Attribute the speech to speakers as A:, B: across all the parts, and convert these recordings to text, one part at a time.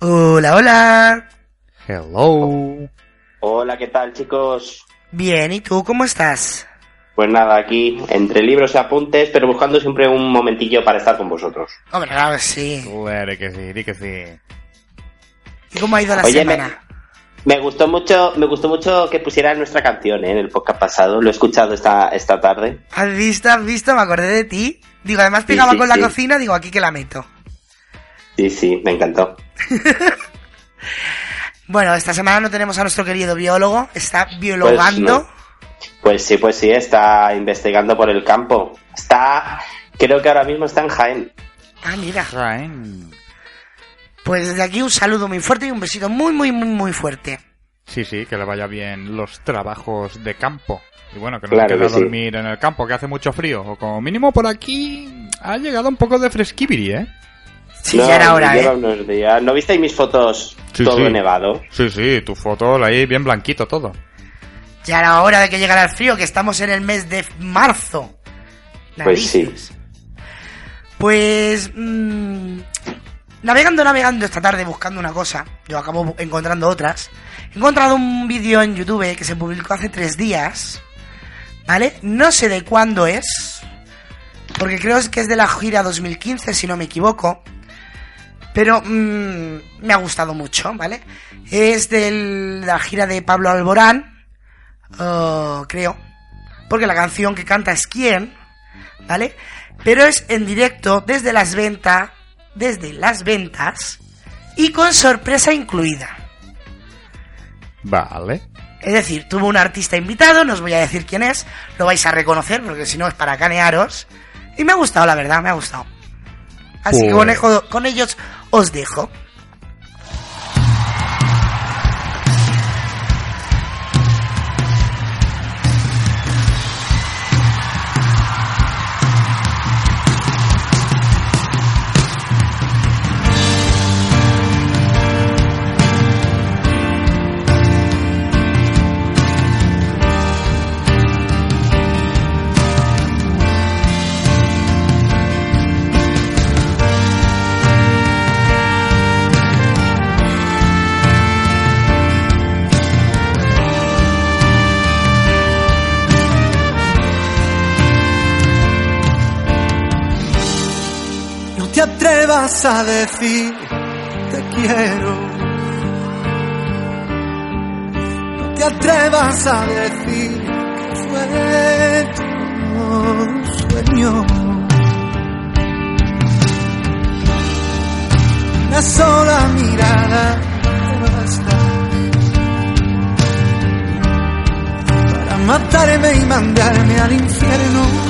A: Hola, hola.
B: Hello.
C: Hola, ¿qué tal, chicos?
A: Bien, ¿y tú cómo estás?
C: Pues nada, aquí entre libros y apuntes, pero buscando siempre un momentillo para estar con vosotros.
A: Hombre, claro que sí.
B: Claro que sí, di que sí.
A: ¿Y cómo ha ido la
C: Oye,
A: semana?
C: me gustó mucho, me gustó mucho que pusieran nuestra canción ¿eh? en el podcast pasado. Lo he escuchado esta, esta tarde.
A: ¿Has visto? ¿Has visto? Me acordé de ti. Digo, además pegaba
C: sí,
A: con la
C: sí.
A: cocina, digo, aquí que la meto.
C: Sí, sí, me encantó.
A: Bueno, esta semana no tenemos a nuestro querido biólogo, está biologando.
C: Pues sí, pues sí, está investigando por el campo. Está, creo que ahora mismo está en Jaén.
A: Ah, mira.
B: Jaén.
A: Pues desde aquí un saludo muy fuerte y un besito muy, muy, muy, muy fuerte.
B: Sí, sí, que le vaya bien los trabajos de campo. Y bueno, que no
C: Claro
B: se quede
C: que
B: a
C: sí.
B: dormir en el campo, que hace mucho frío. O como mínimo por aquí ha llegado un poco de fresquibiri, ¿eh?
A: Sí,
C: No,
A: ya era hora,
C: lleva
A: ¿eh?
C: unos días. ¿No visteis mis fotos
B: Sí,
C: todo
B: sí.
C: nevado?
B: Sí, sí, tu foto ahí bien blanquito todo.
A: Ya era hora de que llegara el frío, que estamos en el mes de marzo.
C: Pues sí.
A: Narices. Pues... mm, navegando, navegando esta tarde buscando una cosa, yo acabo encontrando otras. He encontrado un vídeo en YouTube que se publicó hace tres días, ¿vale? No sé de cuándo es, porque creo que es de la gira 2015, si no me equivoco. Pero mm, me ha gustado mucho, ¿vale? Es de la gira de Pablo Alborán, oh, creo. Porque la canción que canta es quién, ¿vale? Pero es en directo desde las ventas, desde las ventas y con sorpresa incluida.
B: Vale.
A: Es decir, tuvo un artista invitado, no os voy a decir quién es, lo vais a reconocer porque si no es para canearos. Y me ha gustado, la verdad, me ha gustado. Así que con,
B: Pues-
A: ejo- con ellos os dejo.
D: A decir te quiero. No te atrevas a decir que fue tu sueño. Una sola mirada te basta para matarme y mandarme al infierno.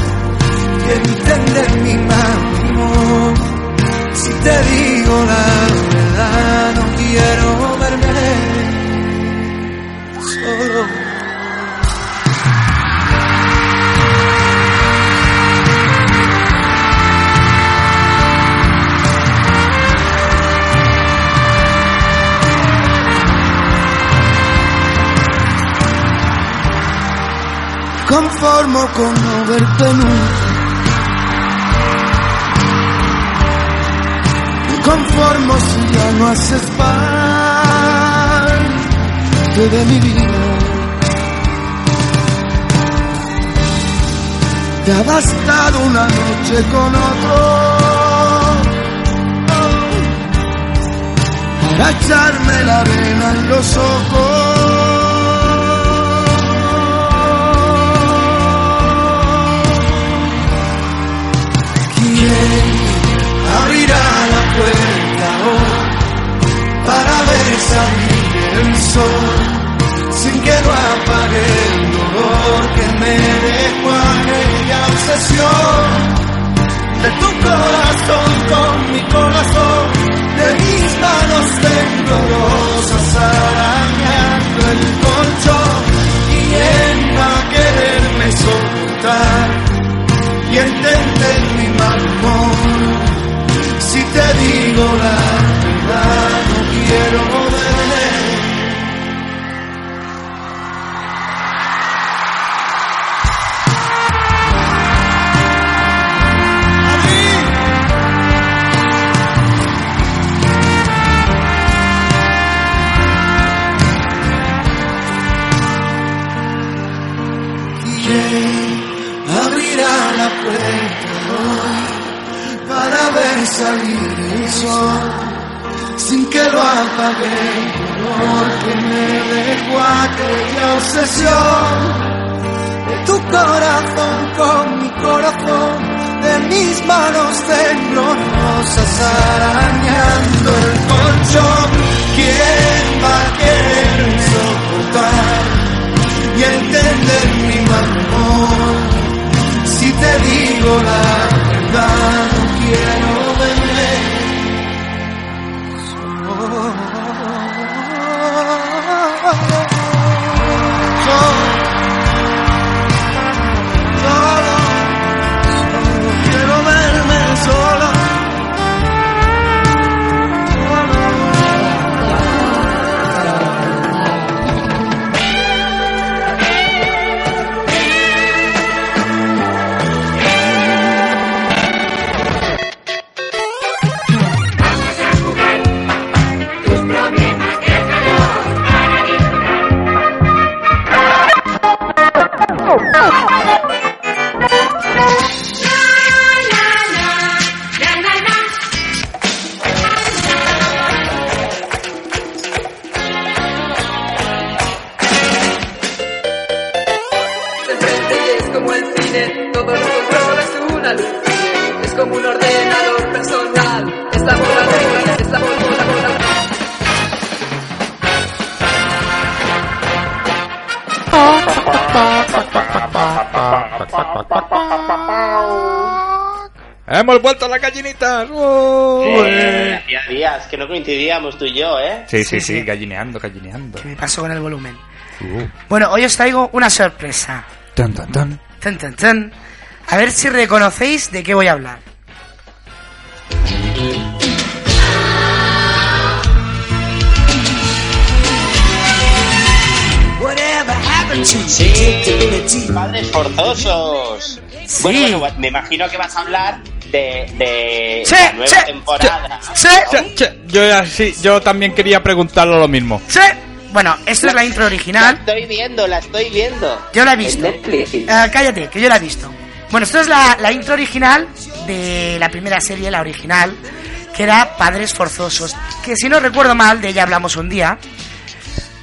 D: Y entender mi matrimonio. Si te digo la verdad, no quiero verme solo. Conformo con no verte nunca. Conformo si ya no haces parte de mi vida. te ha bastado una noche con otro para echarme la arena en los ojos. ¿Quién el sol sin que lo apague el dolor que me dejó aquella obsesión? de tu corazón con mi corazón, de mis manos temblorosas arañando el colchón. ¿Quién va a quererme soportar y entender mi mal? Si te digo la no quiero apague el dolor que me dejó aquella obsesión de tu corazón con mi corazón de mis manos temblorosas arañando el colchón ¿Quién va a querer soportar y entender mi mal humor. Si te digo la
B: las gallinitas!
C: Eh, hacía días que no coincidíamos tú y yo, ¿eh?
B: Sí, sí,
A: Sí,
B: sí,
A: sí.
B: gallineando, gallineando.
A: ¿Qué me pasó con el volumen? Bueno, hoy os traigo una sorpresa.
B: Tan, tan, tan.
A: Tan, tan, tan. A ver si reconocéis de qué voy a hablar.
C: Sí, padres forzosos.
A: Sí.
C: Bueno, bueno, me imagino que vas a hablar de, de
A: Sí,
C: la nueva
A: sí,
C: temporada.
A: ¡Sí!
B: Yo, ya- sí, yo también quería preguntarlo lo mismo.
A: ¡Sí! Bueno, esto es la intro
C: La
A: original.
C: estoy viendo, la estoy viendo.
A: Yo la he visto. Eh, cállate, que yo la he visto. Bueno, esto es la, la intro original de la primera serie, la original, que era Padres Forzosos. Que si no recuerdo mal, de ella hablamos un día,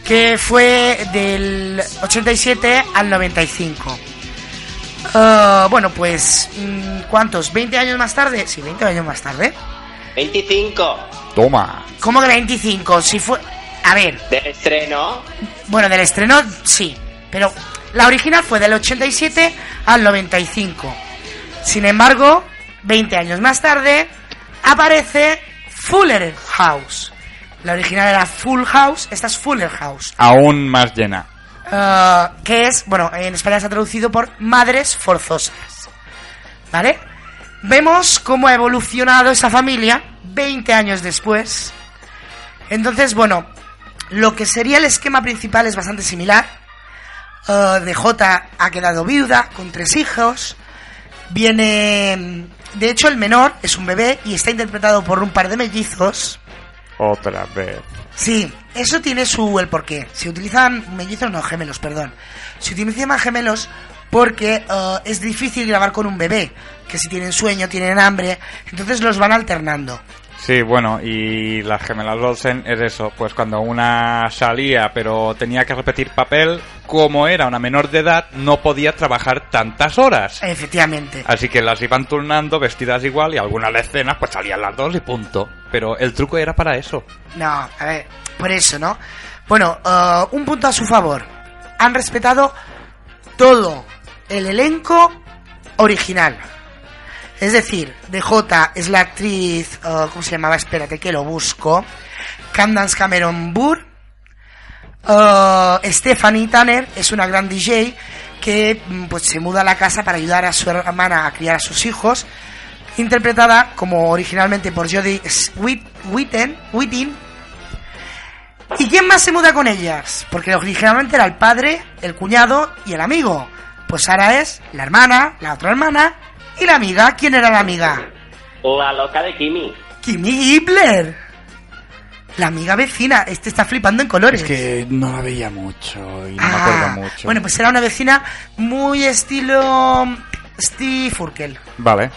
A: que fue del 87 al 95. Eh, bueno, pues, mm, ¿cuántos? ¿20 años más tarde? Sí, 20 años más tarde.
C: 25
B: Toma.
A: ¿Cómo que 25? Si fue... A ver,
C: del estreno.
A: Bueno, del estreno sí, pero la original fue del 87 al 95. Sin embargo, 20 años más tarde aparece Fuller House. La original era Full House, esta es Fuller House.
B: Aún más llena.
A: Ah, que es, bueno, en España se ha traducido por Madres Forzosas. ¿Vale? Vemos cómo ha evolucionado esa familia 20 años después. Entonces, bueno, lo que sería el esquema principal es bastante similar. Ah, DJ ha quedado viuda con tres hijos. Viene... De hecho, el menor es un bebé y está interpretado por un par de mellizos.
B: Otra vez.
A: Sí, eso tiene su el porqué. Se utilizan mellizos, no gemelos, perdón. Se utilizan gemelos porque eh, es difícil grabar con un bebé, que si tienen sueño, tienen hambre, entonces los van alternando.
B: Sí, bueno, y las gemelas Olsen es eso, pues cuando una salía pero tenía que repetir papel, como era una menor de edad, no podía trabajar tantas horas.
A: Efectivamente.
B: Así que las iban turnando vestidas igual y algunas escenas pues salían las dos y punto. Pero el truco era para eso.
A: No, a ver, por eso, ¿no? Bueno, eh, un punto a su favor. Han respetado todo el elenco original. Es decir, DJ es la actriz, eh, ¿cómo se llamaba? Espérate que lo busco. Candance Cameron Burr. Eh, Stephanie Tanner es una gran DJ que mm, pues se muda a la casa para ayudar a su hermana a criar a sus hijos. Interpretada como originalmente por Jodie Whit- Whitten. ¿Y quién más se muda con ellas? Porque originalmente era el padre, el cuñado y el amigo. Pues ahora es la hermana, la otra hermana y la amiga. ¿Quién era la amiga?
C: La loca de Kimi.
A: Kimi Hitler. La amiga vecina. Este está flipando en colores.
B: Es que no la veía mucho y no me
A: Ah,
B: acuerdo mucho.
A: Bueno, pues era una vecina muy estilo Steve Urkel.
B: Vale.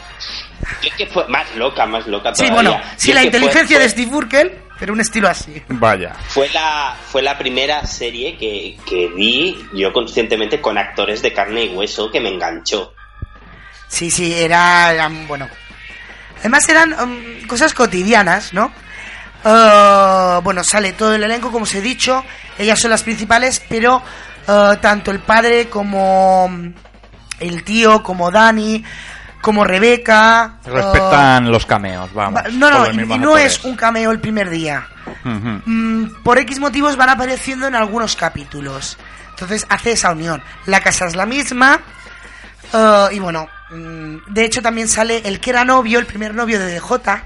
C: Es que fue más loca, más loca
A: Sí,
C: todavía.
A: bueno, sí, la
C: fue-
A: inteligencia
C: fue-
A: de Steve Urkel, pero un estilo así.
B: Vaya.
C: Fue la, fue la primera serie que, que vi yo conscientemente con actores de carne y hueso que me enganchó.
A: Sí, sí, era, eran, bueno. Además eran um, cosas cotidianas, ¿no? Uh, bueno, sale todo el elenco, como os he dicho. Ellas son las principales, pero uh, tanto el padre como um, el tío, como Dani, como Rebeca. uh,
B: Respetan los cameos, vamos.
A: va- no, no, y no
B: actores.
A: es un cameo el primer día. Mm, por X motivos van apareciendo en algunos capítulos. Entonces hace esa unión. La casa es la misma. eh, y bueno, de hecho también sale el que era novio, el primer novio de DJ.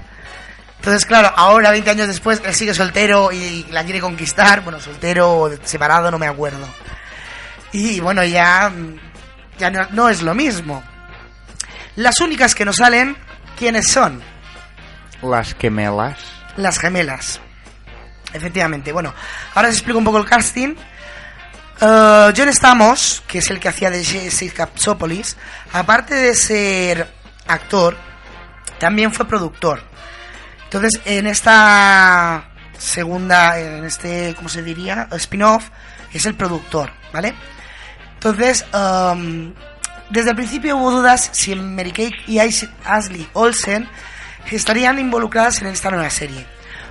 A: Entonces, claro, ahora, 20 años después, él sigue soltero y la quiere conquistar. Bueno, soltero o separado, no me acuerdo. Y bueno, ya, mm, ya no, no es lo mismo. Las únicas que no salen, ¿quiénes son?
B: Las gemelas.
A: Las gemelas. Efectivamente. Bueno, ahora os explico un poco el casting. Eh, John Stamos, que es el que hacía de Jesse Capsopolis, aparte de ser actor, también fue productor. Entonces, en esta segunda, en este, ¿cómo se diría? Spin-off, es el productor, ¿vale? Entonces, um, desde el principio hubo dudas si Mary Kate y Ashley Olsen estarían involucradas en esta nueva serie.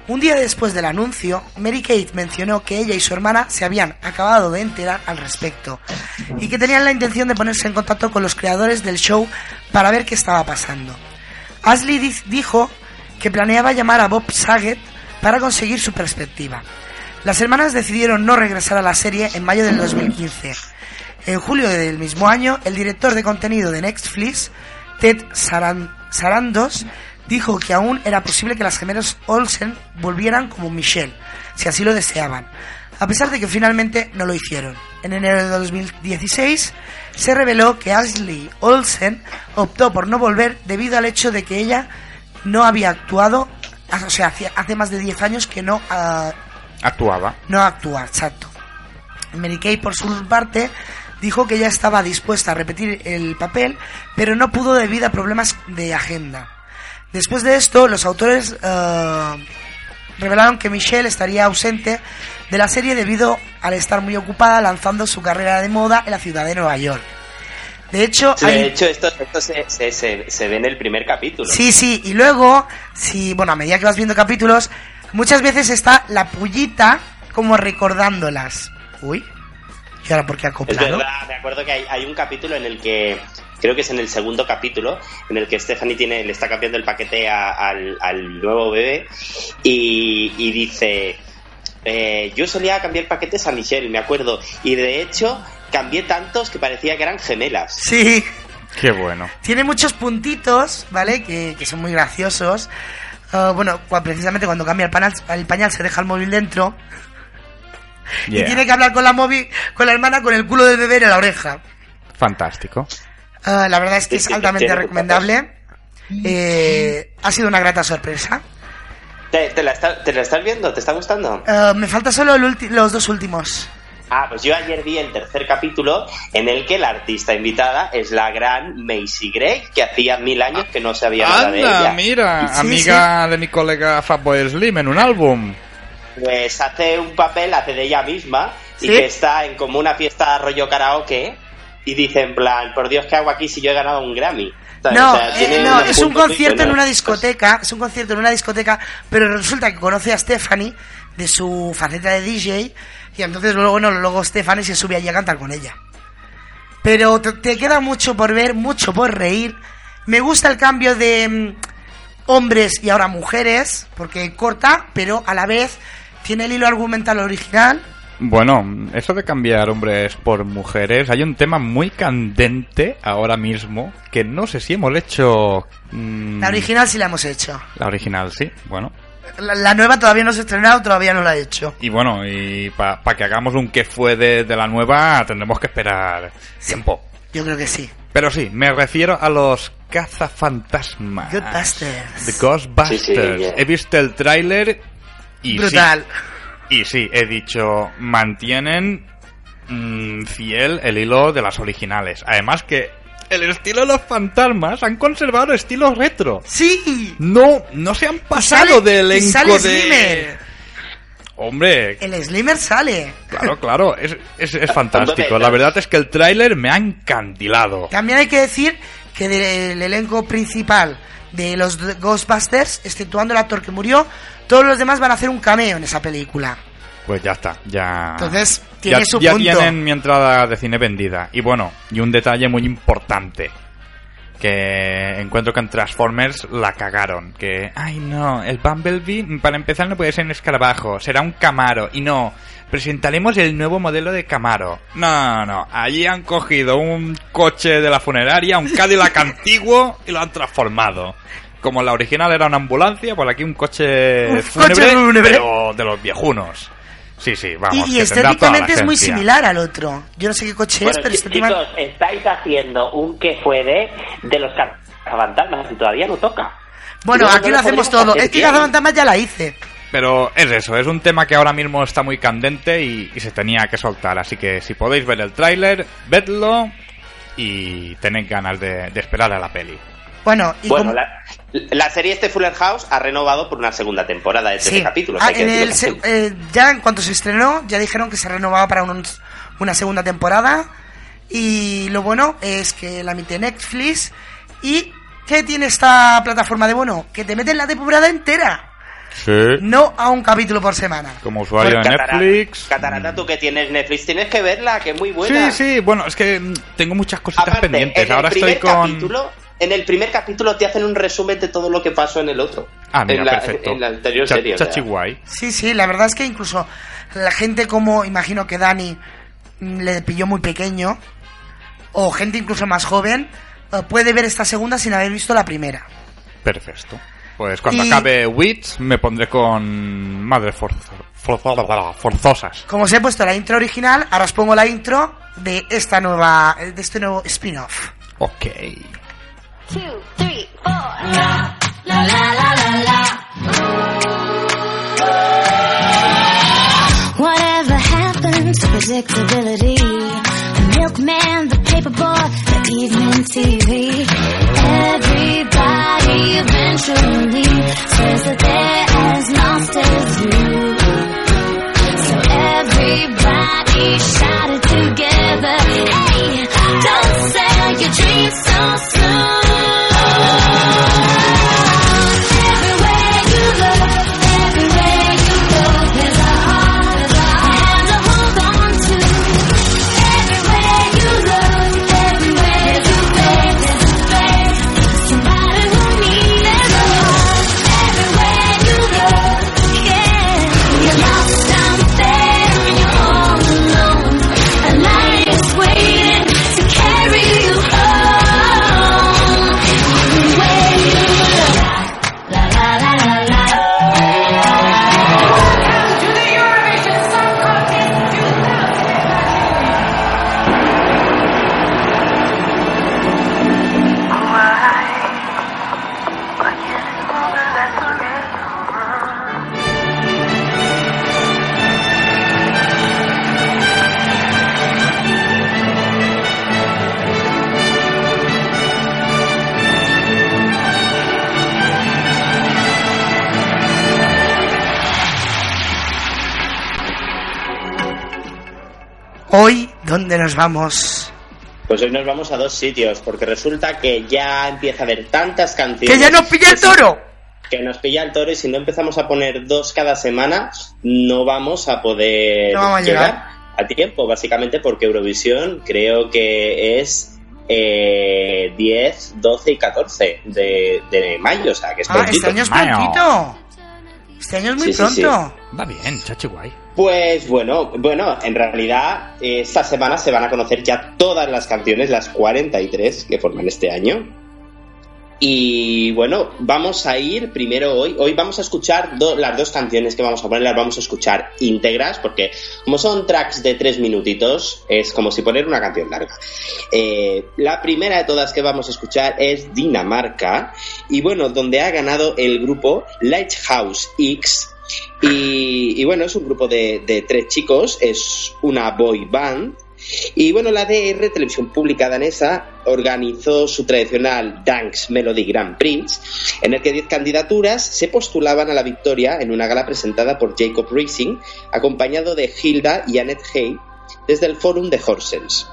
A: Un día después del anuncio, Mary Kate mencionó que ella y su hermana se habían acabado de enterar al respecto y que tenían la intención de ponerse en contacto con los creadores del show para ver qué estaba pasando. Ashley di- dijo que planeaba llamar a Bob Saget para conseguir su perspectiva. Las hermanas decidieron no regresar a la serie en mayo del 2015. En julio del mismo año, el director de contenido de Netflix, Ted Saran- Sarandos, dijo que aún era posible que las gemelas Olsen volvieran como Michelle, si así lo deseaban, a pesar de que finalmente no lo hicieron. En enero de 2016 se reveló que Ashley Olsen optó por no volver debido al hecho de que ella no había actuado, o sea, hace más de 10 años que no ah,
B: Actuaba.
A: no actúa, exacto. Mary Kay, por su parte, dijo que ella estaba dispuesta a repetir el papel, pero no pudo debido a problemas de agenda. Después de esto, los autores eh, revelaron que Michelle estaría ausente de la serie debido al estar muy ocupada lanzando su carrera de moda en la ciudad de Nueva York. De hecho,
C: De
A: hay-
C: hecho, esto, esto se, se, se, se ve en el primer capítulo.
A: Sí, sí, y luego, si, bueno, a medida que vas viendo capítulos, muchas veces está la pullita como recordándolas. Uy, ¿y ahora por qué
C: Es
A: acoplado?
C: verdad, me acuerdo que hay, hay un capítulo en el que, creo que es en el segundo capítulo, en el que Stephanie tiene, le está cambiando el paquete a- al, al nuevo bebé y, y dice, eh, yo solía cambiar paquetes a Michelle, me acuerdo, y de hecho cambié tantos que parecía que eran gemelas.
A: Sí,
B: Qué bueno.
A: tiene muchos puntitos, ¿vale? Que, que son muy graciosos. Ah, bueno, precisamente cuando cambia el pañal, el pañal se deja el móvil dentro y tiene que hablar con la móvil, con la hermana con el culo del bebé en la oreja.
B: Fantástico.
A: Ah, la verdad es que
C: Sí,
A: es altamente recomendable. Eh, ha sido una grata sorpresa.
C: ¿Te, te la está- te la estás viendo? ¿Te está gustando?
A: Ah, me falta solo el los dos últimos.
C: Ah, pues yo ayer vi el tercer capítulo en el que la artista invitada es la gran Macy Gray, que hacía mil años que no sabía nada de ella.
B: mira,
A: Sí,
B: amiga de mi colega Fatboy Slim en un álbum.
C: Pues hace un papel, hace de ella misma, y que está en como una fiesta rollo karaoke, y dice en plan, por Dios, ¿qué hago aquí si yo he ganado un Grammy? ¿Sabes?
A: No,
C: O sea,
A: eh, no, es un concierto en una discoteca, es un concierto en una discoteca, pero resulta que conoce a Stephanie de su faceta de DJ y entonces luego, bueno, luego Stephanie se sube allí a cantar con ella. Pero te, te queda mucho por ver, mucho por reír. Me gusta el cambio de mm, hombres y ahora mujeres, porque corta, pero a la vez tiene el hilo argumental original.
B: Bueno, eso de cambiar hombres por mujeres, hay un tema muy candente ahora mismo que no sé si hemos hecho... mm,
A: La original sí la hemos hecho.
B: La original, sí, bueno.
A: La, la nueva todavía no se ha estrenado, todavía no la he hecho.
B: Y bueno, y para que hagamos un que fue de, de la nueva tendremos que esperar tiempo.
A: Yo creo que sí.
B: Pero sí, me refiero a los cazafantasmas.
A: Ghostbusters.
B: The Ghostbusters.
C: Sí, sí.
B: He visto el tráiler y
A: Brutal.
B: Y sí, he dicho, mantienen mm, fiel el hilo de las originales. Además que el estilo de los fantasmas han conservado estilo retro.
A: Sí.
B: No, no se han pasado
A: sale-
B: de
A: y
B: elenco
A: sale
B: de... Hombre,
A: El Slimer sale.
B: claro, claro, es, es, es fantástico. La verdad es que el tráiler me ha encandilado.
A: También hay que decir que del elenco principal de los Ghostbusters, exceptuando el actor que murió, todos los demás van a hacer un cameo en esa película.
B: Pues ya está, ya.
A: Entonces, tiene
B: ya,
A: su
B: ya
A: punto.
B: tienen mi entrada de cine vendida. Y bueno, y un detalle muy importante. Que encuentro que en Transformers la cagaron. Que, ay no, el Bumblebee para empezar no puede ser un escarabajo, será un Camaro. Y no, presentaremos el nuevo modelo de Camaro. No, no, allí han cogido un coche de la funeraria, un Cadillac antiguo y lo han transformado. Como la original era una ambulancia, por aquí un coche
A: Un
B: fúnebre,
A: coche fúnebre.
B: pero de los viejunos. Sí, sí, vamos.
A: y y estéticamente es muy similar al otro. Yo no sé qué coche es, pero estéticamente...
C: chicos, estáis haciendo un que fue de, de los cazafantasmas y todavía no toca.
A: Bueno, aquí
C: no
A: lo hacemos todo. Es que. Cazafantasmas ya la hice.
B: Pero es eso, es un tema que ahora mismo está muy candente y, y se tenía que soltar. Así que si podéis ver el tráiler, vedlo y tenéis ganas de, de esperar a la peli.
A: Bueno, y
C: Bueno,
A: como-
C: la, la serie este Fuller House ha renovado por una segunda temporada de 13
A: Sí.
C: capítulos.
A: Ah,
C: hay que
A: en
C: decirlo
A: el se-
C: así.
A: eh, ya en cuanto se estrenó, ya dijeron que se renovaba para un- una segunda temporada. Y lo bueno es que la emite Netflix. ¿Y qué tiene esta plataforma de bueno? Que te meten la temporada entera.
B: Sí.
A: No a un capítulo por semana.
B: Como usuario de
C: Catarata-
B: Netflix.
C: Catarata, tú que tienes Netflix, tienes que verla, que es muy buena.
B: Sí, sí, bueno, es que tengo muchas cositas
C: Aparte,
B: pendientes.
C: en
B: Ahora
C: primer
B: estoy con.
C: capítulo, en el primer capítulo te hacen un resumen de todo lo que pasó en el otro.
B: Ah, mira,
C: en la,
B: perfecto.
C: En la anterior
B: Cha-
C: serie. o sea.
B: chachi guay.
A: Sí, sí, la verdad es que incluso la gente como, imagino que Dani mm, le pilló muy pequeño, o gente incluso más joven, eh, puede ver esta segunda sin haber visto la primera.
B: Perfecto. Pues cuando
A: Y-
B: acabe Wits me pondré con forzo- forzo- forzosas.
A: Como os he puesto la intro original, ahora os pongo la intro de esta nueva, de este nuevo spin-off.
B: Ok.
E: Predictability? The milkman, the paperboy, the evening TV. Everybody eventually says that they're as lost as you. So everybody shouted together, hey, don't sell your dreams so soon.
A: ¿Dónde nos vamos?
C: Pues hoy nos vamos a dos sitios, porque resulta que ya empieza a haber tantas canciones.
A: ¡Que ya nos pilla el toro!
C: Que nos pilla el toro y si no empezamos a poner dos cada semana, no vamos a poder
A: No vamos a llegar.
C: a tiempo, básicamente porque Eurovisión creo que es eh, 10, 12 y 14 de, de mayo, o sea que es
A: Ah,
C: prontito.
A: este año es prontito. Este año es muy
C: Sí, sí, sí.
A: pronto.
B: Va bien, chachi guay.
C: Pues bueno, bueno, en realidad esta semana se van a conocer ya todas las canciones, las 43 que forman este año. Y bueno, vamos a ir primero hoy. Hoy vamos a escuchar las dos canciones que vamos a poner, las vamos a escuchar íntegras, porque como son tracks de tres minutitos, es como si poner una canción larga. Eh, la primera de todas que vamos a escuchar es Dinamarca, y bueno, donde ha ganado el grupo Lighthouse X. Y, bueno, es un grupo de, tres chicos, es una boy band. Y bueno, la DR, Televisión Pública Danesa, organizó su tradicional Dance Melody Grand Prix, en el que 10 candidaturas se postulaban a la victoria en una gala presentada por Jacob Racing, acompañado de Hilda y Annette Hay, desde el Fórum de Horsens.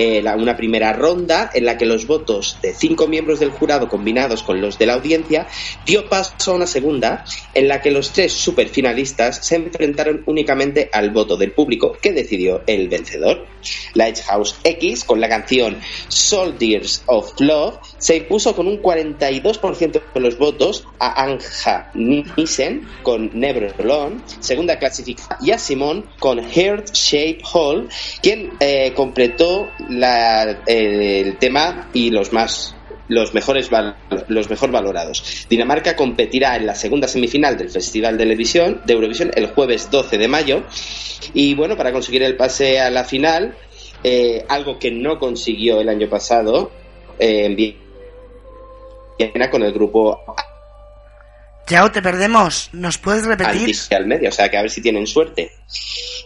C: Eh, una primera ronda en la que los votos de cinco miembros del jurado combinados con los de la audiencia dio paso a una segunda en la que los tres superfinalistas se enfrentaron únicamente al voto del público que decidió el vencedor. Lighthouse X con la canción Soldiers of Love se impuso con un 42% de los votos a Anja Nissen con Never Alone, segunda clasificada, y a Simon con Heart Shape Hall, quien eh, completó la- el tema y los más los mejores los mejor valorados. Dinamarca competirá en la segunda semifinal del Festival de Eurovisión, de Eurovisión el jueves 12 de mayo y bueno, para conseguir el pase a la final, eh, algo que no consiguió el año pasado eh, en Viena con el grupo
A: Yao, te perdemos. ¿Nos puedes repetir?
C: Al medio, o sea que a ver si tienen suerte.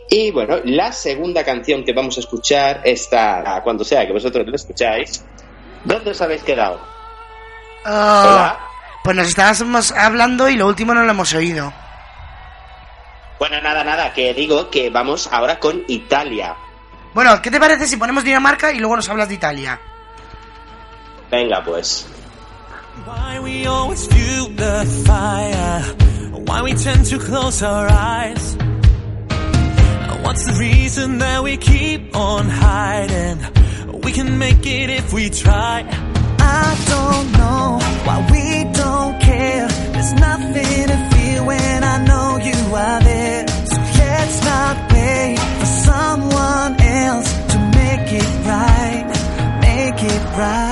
C: Y bueno, la segunda canción que vamos a escuchar está, cuando sea que vosotros la escucháis, ¿dónde os habéis quedado?
A: Ah,
C: Hola.
A: pues nos estábamos hablando y lo último no lo hemos oído.
C: Bueno, nada, nada, que digo que vamos ahora con Italia.
A: Bueno, ¿qué te parece si ponemos Dinamarca y luego nos hablas de Italia?
C: Venga, pues.
F: Why we always fuel the fire? Why we tend to close our eyes? What's the reason that we keep on hiding? We can make it if we try. I don't know why we don't care. There's nothing to feel when I know you are there. So let's not wait for someone else to make it right. Make it right.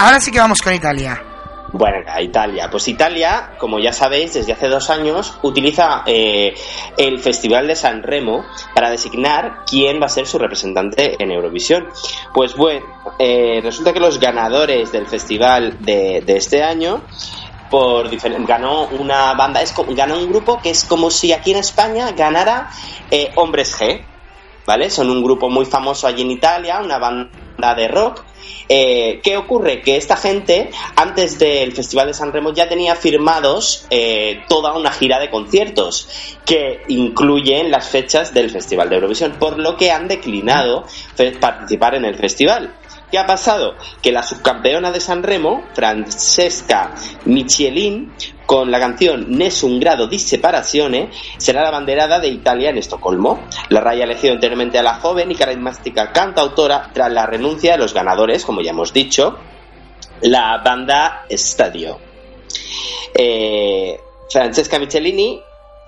A: Ahora sí que vamos con Italia.
C: Bueno, Italia. Pues Italia, como ya sabéis, desde hace dos años utiliza eh, el Festival de San Remo para designar quién va a ser su representante en Eurovisión. Pues bueno, eh, resulta que los ganadores del festival de, este año por ganó una banda, es ganó un grupo que es como si aquí en España ganara eh, Hombres G, ¿vale? Son un grupo muy famoso allí en Italia, una banda de rock. Eh, ¿Qué ocurre? Que esta gente, antes del Festival de San Remo, ya tenía firmados eh, toda una gira de conciertos que incluyen las fechas del Festival de Eurovisión, por lo que han declinado participar en el festival. ¿Qué ha pasado? Que la subcampeona de San Remo, Francesca Michelin, con la canción Nessun grado di separazione, será la banderada de Italia en Estocolmo. La raya ha elegido enteramente a la joven y carismática cantautora tras la renuncia de los ganadores, como ya hemos dicho, la banda Stadio. Eh, Francesca Michelini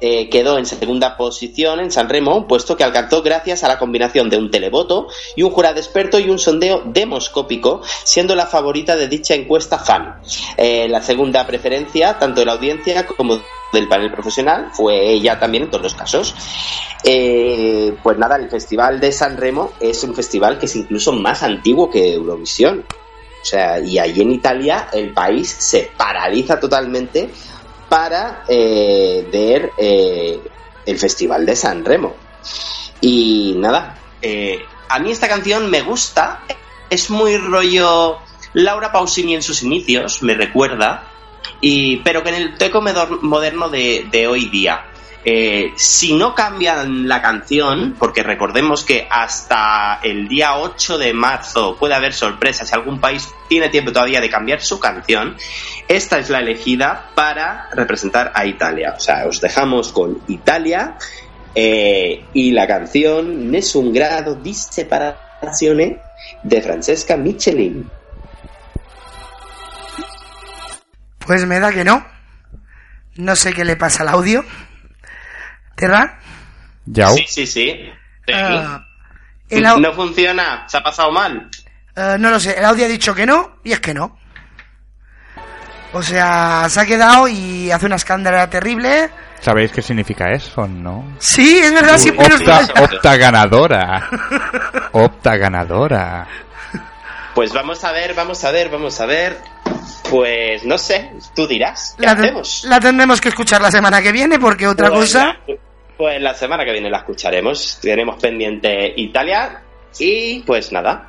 C: eh, quedó en segunda posición en San Remo, un puesto que alcanzó gracias a la combinación de un televoto y un jurado experto y un sondeo demoscópico, siendo la favorita de dicha encuesta fan. Eh, la segunda preferencia, tanto de la audiencia como del panel profesional, fue ella también en todos los casos. Eh, pues nada, el Festival de San Remo es un festival que es incluso más antiguo que Eurovisión. O sea, y allí en Italia el país se paraliza totalmente para eh, ver eh, el Festival de San Remo. Y nada, eh, a mí esta canción me gusta, es muy rollo Laura Pausini en sus inicios, me recuerda, y, pero que en el teco moderno de, de hoy día. Eh, si no cambian la canción, porque recordemos que hasta el día 8 de marzo puede haber sorpresas, si algún país tiene tiempo todavía de cambiar su canción, esta es la elegida para representar a Italia. O sea, os dejamos con Italia eh, y la canción Nessun grado di separazione de Francesca Michelin.
A: Pues me da que no. No sé qué le pasa al audio. ¿Terra?
B: Yao.
C: Sí, sí, sí. Sí.
A: Ah, el au-
C: No funciona, se ha pasado mal.
A: Eh, no lo sé, el audio ha dicho que no y es que no. O sea, se ha quedado y hace una escándala terrible.
B: ¿Sabéis qué significa eso, no?
A: Sí, es verdad, siempre
B: opta ganadora. Opta ganadora.
C: Pues vamos a ver, vamos a ver, vamos a ver. Pues no sé, tú dirás. ¿Qué
A: La,
C: hacemos?
A: la tendremos que escuchar la semana que viene porque otra
C: Pues
A: cosa...
C: la- pues la semana que viene la escucharemos. Tenemos pendiente Italia y pues nada.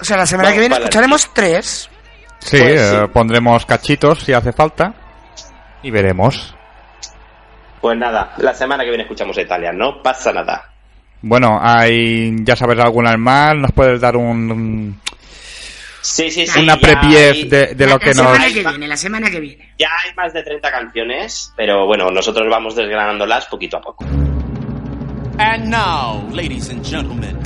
A: O sea, la semana
C: Vamos
A: que viene escucharemos tres.
B: Sí,
C: Pues
B: eh,
C: sí.
B: pondremos cachitos si hace falta. Y veremos.
C: Pues nada, la semana que viene escuchamos a Italia, no pasa nada.
B: Bueno, hay, ya sabes algunas más. ¿Nos puedes dar un,
C: Sí, sí, sí.
B: una
C: hay-
B: de, de lo que
A: la
B: nos...
A: semana que viene, la semana que viene.
C: Ya hay más de 30 canciones, pero bueno, nosotros vamos desgranándolas poquito a poco.
D: And now, ladies and gentlemen,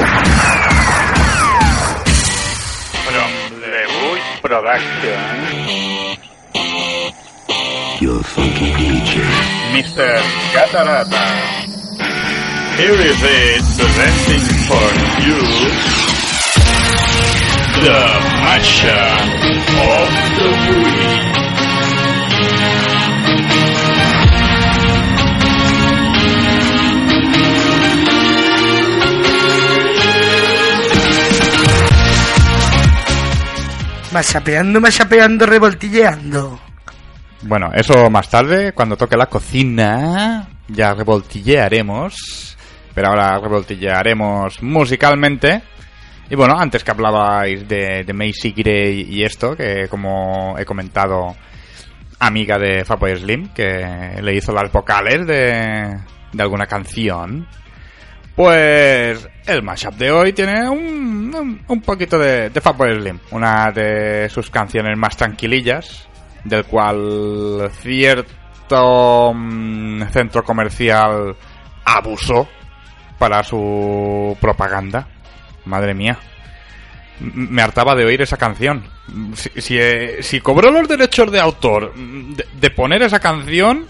B: From the Bush Production. Mr. Catarata. Here is it presenting for you the Masha of the Week.
A: Machapeando, machapeando, revoltilleando.
B: Bueno, eso más tarde, cuando toque la cocina, ya revoltillearemos. Pero ahora revoltillearemos musicalmente. Y bueno, antes que hablabais de, de Macy y esto, que como he comentado, amiga de Fatboy Slim, que le hizo las vocales de, de alguna canción. Pues el mashup de hoy tiene un, un, poquito de, de Slim, una de sus canciones más tranquilillas, del cual cierto mm, centro comercial abusó para su propaganda. Madre mía. Me hartaba de oír esa canción. Si, si, eh, si cobró los derechos de autor mm, de, de, poner esa canción,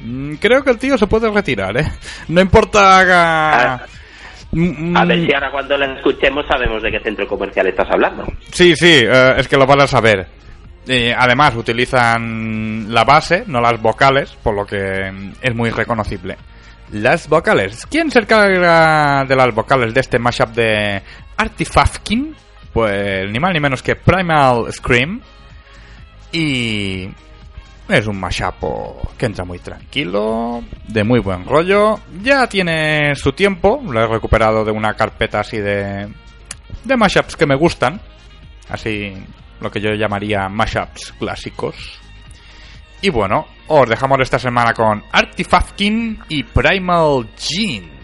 B: mm, creo que el tío se puede retirar, ¿eh? No importa...
C: Haga...
B: Mm,
C: a ver si ahora cuando la escuchemos sabemos de qué centro comercial estás hablando.
B: Sí, sí, eh, es que lo van a saber. Además, utilizan la base, no las vocales, por lo que es muy reconocible las vocales. ¿Quién se encarga de las vocales de este mashup de Artifafkin? Pues ni más ni menos que Primal Scream. Y es un mashup que entra muy tranquilo, de muy buen rollo. Ya tiene su tiempo, lo he recuperado de una carpeta así de, de mashups que me gustan. Así lo que yo llamaría mashups clásicos. Y bueno, os dejamos esta semana con Artifactkin y Primal
G: Gene.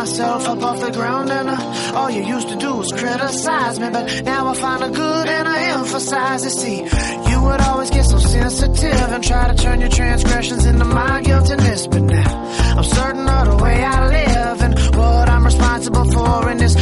G: myself up off the ground and uh, all you used to do was criticize me, but now I find the good and I emphasize it. See, you would always get so sensitive and try to turn your transgressions into my guiltiness, but now I'm certain of the way I live and what I'm responsible for in this.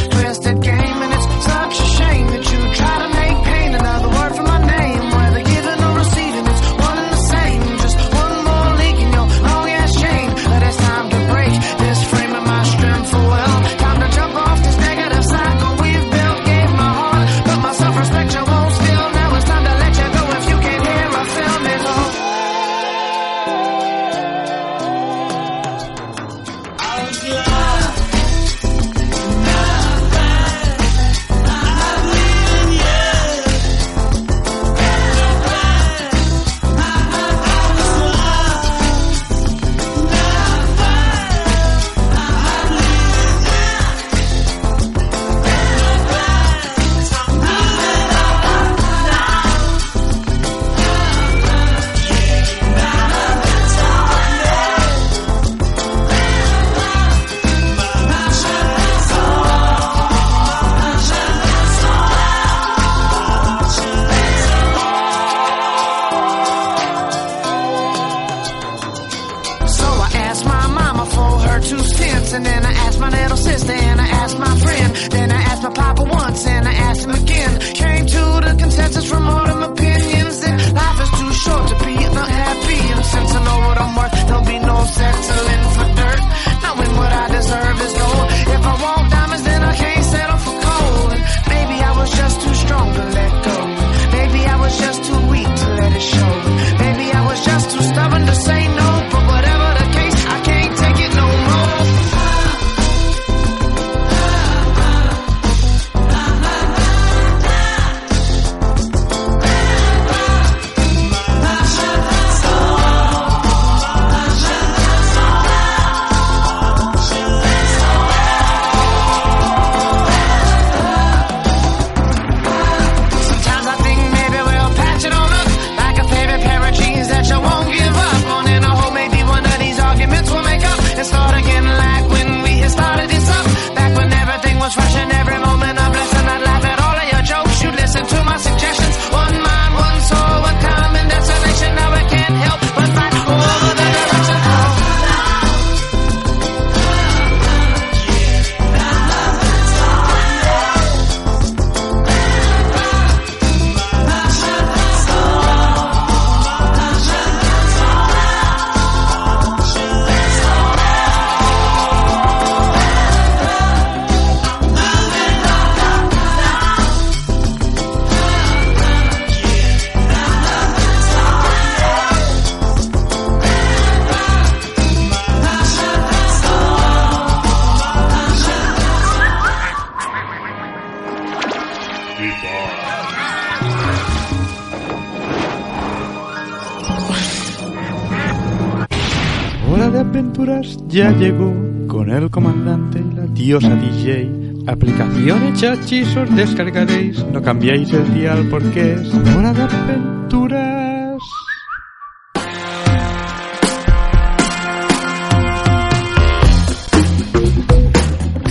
B: Diosa DJ. Aplicaciones chachis os descargaréis, no cambiéis el dial porque es hora de aventuras.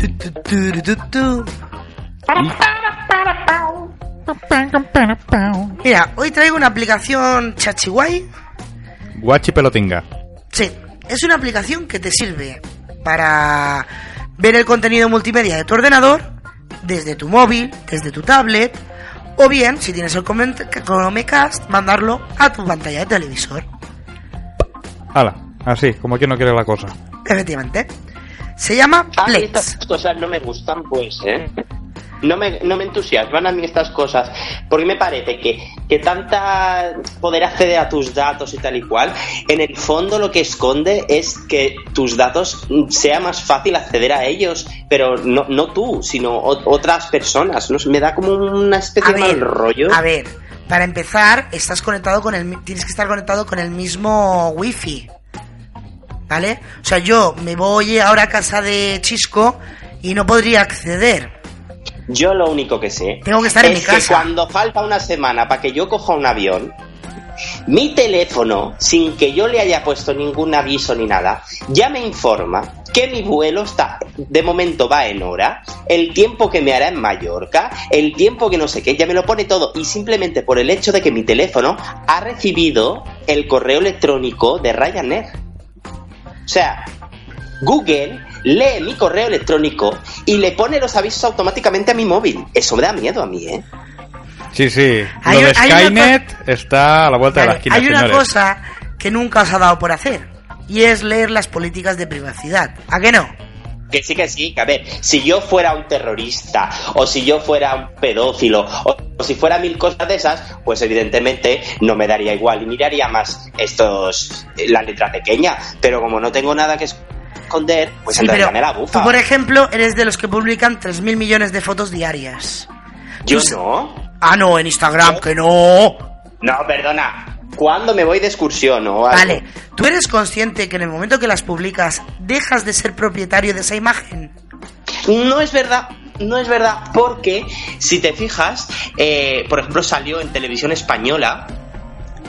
A: Tu, tu, tu, tu, tu. Mira, hoy traigo una aplicación chachihuay.
B: Guachi pelotinga.
A: Sí, es una aplicación que te sirve para ver el contenido multimedia de tu ordenador desde tu móvil, desde tu tablet, o bien, si tienes el Chrome- Chromecast, mandarlo a tu pantalla de televisor.
B: Hala, así, como quien no quiere la cosa.
A: Efectivamente. Se llama
C: A mí
A: Plex.
C: estas cosas no me gustan, pues, ¿eh? No me, no me entusiasman a mí estas cosas, porque me parece que, que tanta poder acceder a tus datos y tal y cual, en el fondo lo que esconde es que tus datos sea más fácil acceder a ellos, pero no, no tú, sino otras personas. No me da como una especie
A: A
C: de mal rollo.
A: a ver, para empezar, estás conectado con el, tienes que estar conectado con el mismo wifi, ¿vale? O sea, yo me voy ahora a casa de Chisco y no podría acceder.
C: Yo lo único que sé
A: Tengo que estar en
C: es que cuando falta una semana para que yo coja un avión, mi teléfono, sin que yo le haya puesto ningún aviso ni nada, ya me informa que mi vuelo está, de momento va en hora, el tiempo que me hará en Mallorca, el tiempo que no sé qué, ya me lo pone todo y simplemente por el hecho de que mi teléfono ha recibido el correo electrónico de Ryanair. O sea, Google lee mi correo electrónico y le pone los avisos automáticamente a mi móvil. Eso me da miedo a mí, ¿eh?
B: Sí, sí.
A: Hay-
B: Lo de Skynet está a la vuelta de la esquina,
A: hay una
B: señores.
A: cosa que nunca os ha dado por hacer y es leer las políticas de privacidad. ¿A qué no?
C: Que sí, que sí, que a ver, si yo fuera un terrorista, o si yo fuera un pedófilo, o, o si fuera mil cosas de esas, pues evidentemente no me daría igual y miraría más estos, eh, la letra pequeña. Pero como no tengo nada que esconder, pues
A: Sí,
C: entonces
A: pero
C: me la bufa.
A: tú, por ejemplo, eres de los que publican 3.000 millones de fotos diarias.
C: Yo
A: tú-
C: no.
A: Ah, no, en Instagram, que no.
C: No, perdona. ¿Cuándo me voy de excursión o algo?
A: Vale, ¿tú eres consciente que en el momento que las publicas dejas de ser propietario de esa imagen?
C: No es verdad, no es verdad, porque si te fijas, eh, por ejemplo, salió en televisión española.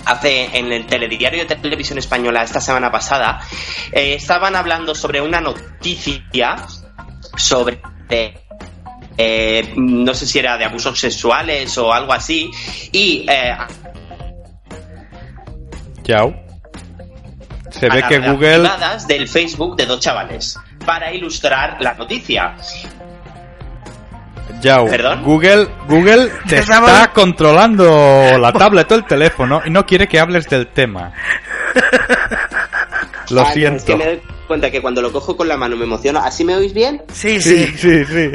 C: Hace en el telediario de televisión española esta semana pasada eh, estaban hablando sobre una noticia sobre eh, no sé si era de abusos sexuales o algo así y eh,
B: Chao. Se ve que Google...
C: del Facebook de dos chavales para ilustrar la noticia.
B: Yao,
C: ¿Perdón?
B: Google, Google te está controlando la tablet o el teléfono y no quiere que hables del tema. Lo
C: Ah, no, Es
B: siento.
C: que me doy cuenta que cuando lo cojo con la mano me emociono. ¿Así me oís bien?
A: Sí,
B: Sí,
A: sí.
B: sí, sí.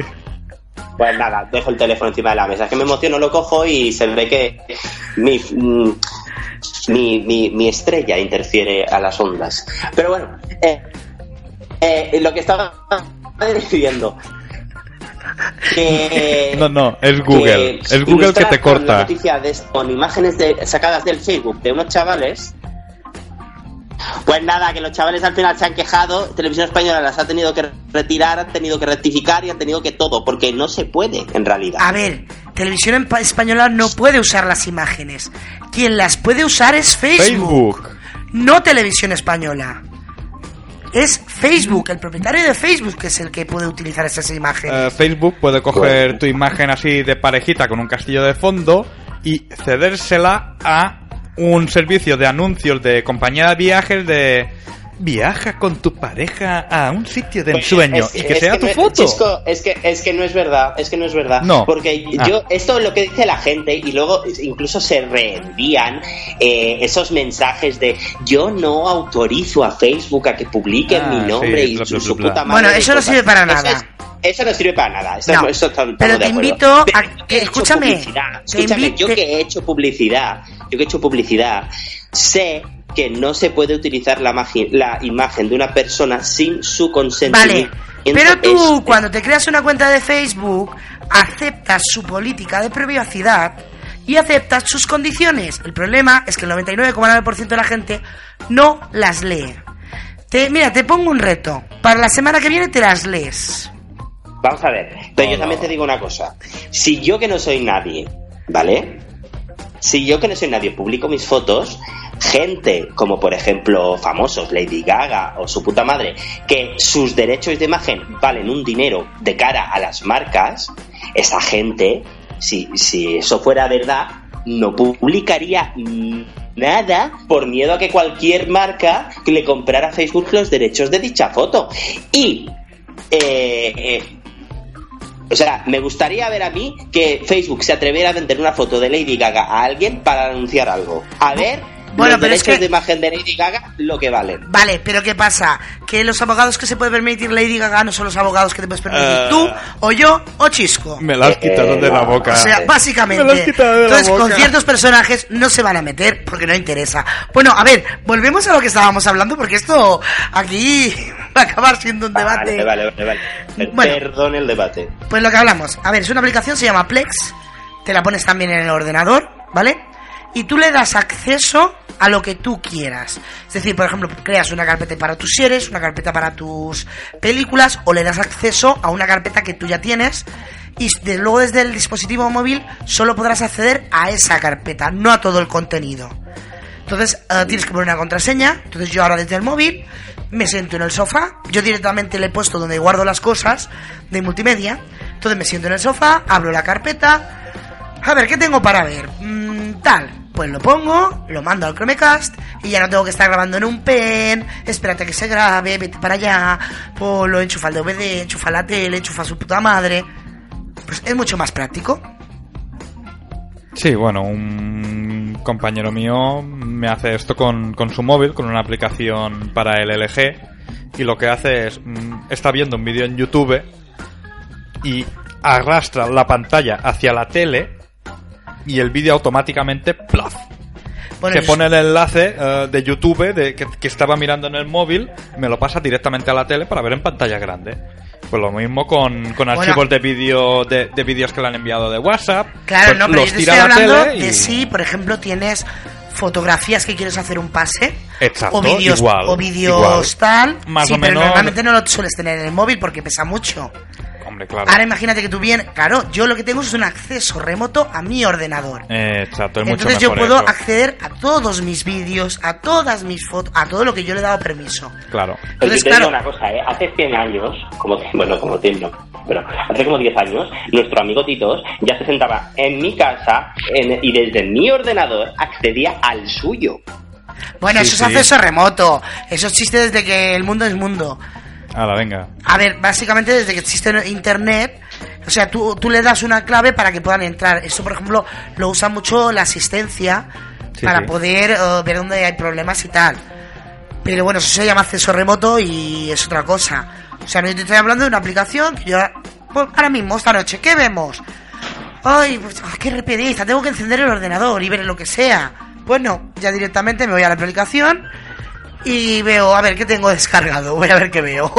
C: Pues nada, dejo el teléfono encima de la mesa. Es que me emociono, lo cojo y se ve que mi, mi, mi, mi estrella interfiere a las ondas. Pero bueno, eh, eh, lo que estaba diciendo. Que,
B: No, no, es Google. Es Google que te
C: con
B: corta.
C: noticia de- con imágenes de- sacadas del Facebook de unos chavales. Pues nada, que los chavales al final se han quejado, Televisión Española las ha tenido que retirar, han tenido que rectificar y han tenido que todo, porque no se puede en realidad.
A: A ver, Televisión Española no puede usar las imágenes. Quien las puede usar es Facebook.
B: Facebook.
A: No Televisión Española. Es Facebook, el propietario de Facebook que es el que puede utilizar esas imágenes.
B: Eh, Facebook puede coger tu imagen así de parejita con un castillo de fondo y cedérsela a un servicio de anuncios de compañía de viajes de viaja con tu pareja a un sitio de
C: Pues,
B: ensueño
C: es-
B: y que
C: es
B: sea tu
C: no
B: foto.
C: Chisco, es que es que no es verdad, es que no es verdad.
B: No.
C: Porque
B: Ah.
C: yo, esto es lo que dice la gente, y luego incluso se reenvían eh, esos mensajes de yo no autorizo a Facebook a que publiquen
B: Ah,
C: mi nombre
B: sí,
C: y
B: bla,
C: su,
B: bla,
C: su
B: bla,
C: puta madre.
A: Bueno, eso no sirve para nada.
C: es- eso no sirve para nada. Eso,
A: No,
C: eso estamos
A: pero te invito a-
C: Pero
A: que- escúchame, te
C: escúchame, yo que he hecho publicidad, yo que he hecho publicidad, sé que no se puede utilizar la, la imagen de una persona sin su
A: Vale,
C: consentimiento.
A: pero tú
C: Es-
A: cuando te creas una cuenta de Facebook aceptas su política de privacidad y aceptas sus condiciones. El problema es que el 99,9% de la gente no las lee. Te, mira, te pongo un reto. Para la semana que viene te las lees.
C: Vamos a ver, pero yo también te digo una cosa. Si yo que no soy nadie, ¿vale? Si yo que no soy nadie publico mis fotos, gente como por ejemplo famosos, Lady Gaga o su puta madre, que sus derechos de imagen valen un dinero de cara a las marcas, esa gente, si, si eso fuera verdad, no publicaría nada por miedo a que cualquier marca le comprara a Facebook los derechos de dicha foto. Y eh, eh, o sea, me gustaría ver a mí que Facebook se atreviera a vender una foto de Lady Gaga a alguien para anunciar algo. A ver,
A: Bueno,
C: los
A: pero es
C: derechos
A: que-
C: de imagen de Lady Gaga lo que valen.
A: Vale, pero ¿qué pasa? Que los abogados que se puede permitir Lady Gaga no son los abogados que te puedes permitir
B: Eh.
A: tú, o yo, o Chisco.
B: Me la has quitado de la boca.
A: O sea, básicamente.
B: Me lo has quitado de la
A: Entonces, con
B: boca.
A: ciertos personajes no se van a meter porque no interesa. Bueno, a ver, volvemos a lo que estábamos hablando porque esto aquí va a acabar siendo un debate.
C: Vale, vale, vale. vale.
A: Bueno.
C: Perdón el debate.
A: Pues lo que hablamos. A ver, es una aplicación, se llama Plex. Te la pones también en el ordenador, ¿vale? Y tú le das acceso a lo que tú quieras. Es decir, por ejemplo, creas una carpeta para tus series, una carpeta para tus películas, o le das acceso a una carpeta que tú ya tienes. Y luego desde el dispositivo móvil solo podrás acceder a esa carpeta, no a todo el contenido. Entonces eh, tienes que poner una contraseña. Entonces yo ahora desde el móvil me siento en el sofá. Yo directamente le he puesto donde guardo las cosas de multimedia. Entonces me siento en el sofá, abro la carpeta. A ver, ¿qué tengo para ver? Mm, tal. Pues lo pongo, lo mando al Chromecast y ya no tengo que estar grabando en un pen. Espérate que se grabe, vete para allá. Pues lo enchufa al DVD, enchufa la tele, enchufa su puta madre. Pues es mucho más práctico.
B: Sí, bueno, un compañero mío me hace esto con, con su móvil, con una aplicación para el LG, y lo que hace es, mm, está viendo un vídeo en YouTube y arrastra la pantalla hacia la tele y el vídeo automáticamente ¡plaf!
A: Bueno, eso-
B: pone el enlace eh, de YouTube de, que, que estaba mirando en el móvil, me lo pasa directamente a la tele para ver en pantalla grande. Pues lo mismo con, con
A: Bueno.
B: archivos de vídeo de, de vídeos que le han enviado de WhatsApp.
A: Claro,
B: pues
A: no, pero
B: los
A: yo te
B: tira
A: estoy
B: a la
A: hablando
B: y-
A: de si, por ejemplo, tienes fotografías que quieres hacer un pase.
B: Exacto,
A: o vídeos, o vídeos tal.
B: Más
A: sí,
B: o
A: pero
B: menos-
A: normalmente no lo sueles tener en el móvil porque pesa mucho.
B: Hombre, claro.
A: Ahora imagínate que tú bien, claro, yo lo que tengo es un acceso remoto a mi ordenador.
B: Eh, exacto, es mucho
A: Entonces yo
B: mejor
A: puedo
B: eso.
A: acceder a todos mis vídeos, a todas mis fotos, a todo lo que yo le he dado permiso.
B: Claro.
C: Pero
A: Entonces,
C: yo te digo
A: claro,
C: una cosa, ¿eh? Hace 100 años, como bueno, como 100 no, pero hace como 10 años, nuestro amigo Titos ya se sentaba en mi casa en- y desde mi ordenador accedía al suyo.
A: bueno,
B: Sí,
A: eso
B: sí.
A: es acceso remoto. Eso existe desde que el mundo es mundo.
B: Hala, venga.
A: A ver, básicamente desde que existe internet, o sea, tú, tú le das una clave para que puedan entrar. Eso, por ejemplo, lo usa mucho la asistencia
B: Sí,
A: para
B: sí.
A: poder eh, ver dónde hay problemas y tal. Pero bueno, eso se llama acceso remoto y es otra cosa. O sea, no yo te estoy hablando de una aplicación que yo pues, ahora mismo, esta noche, ¿qué vemos? Ay, pues, ah, qué repediza, tengo que encender el ordenador y ver lo que sea. Pues no, ya directamente me voy a la aplicación y veo, a ver, ¿qué tengo descargado? Voy a ver qué veo.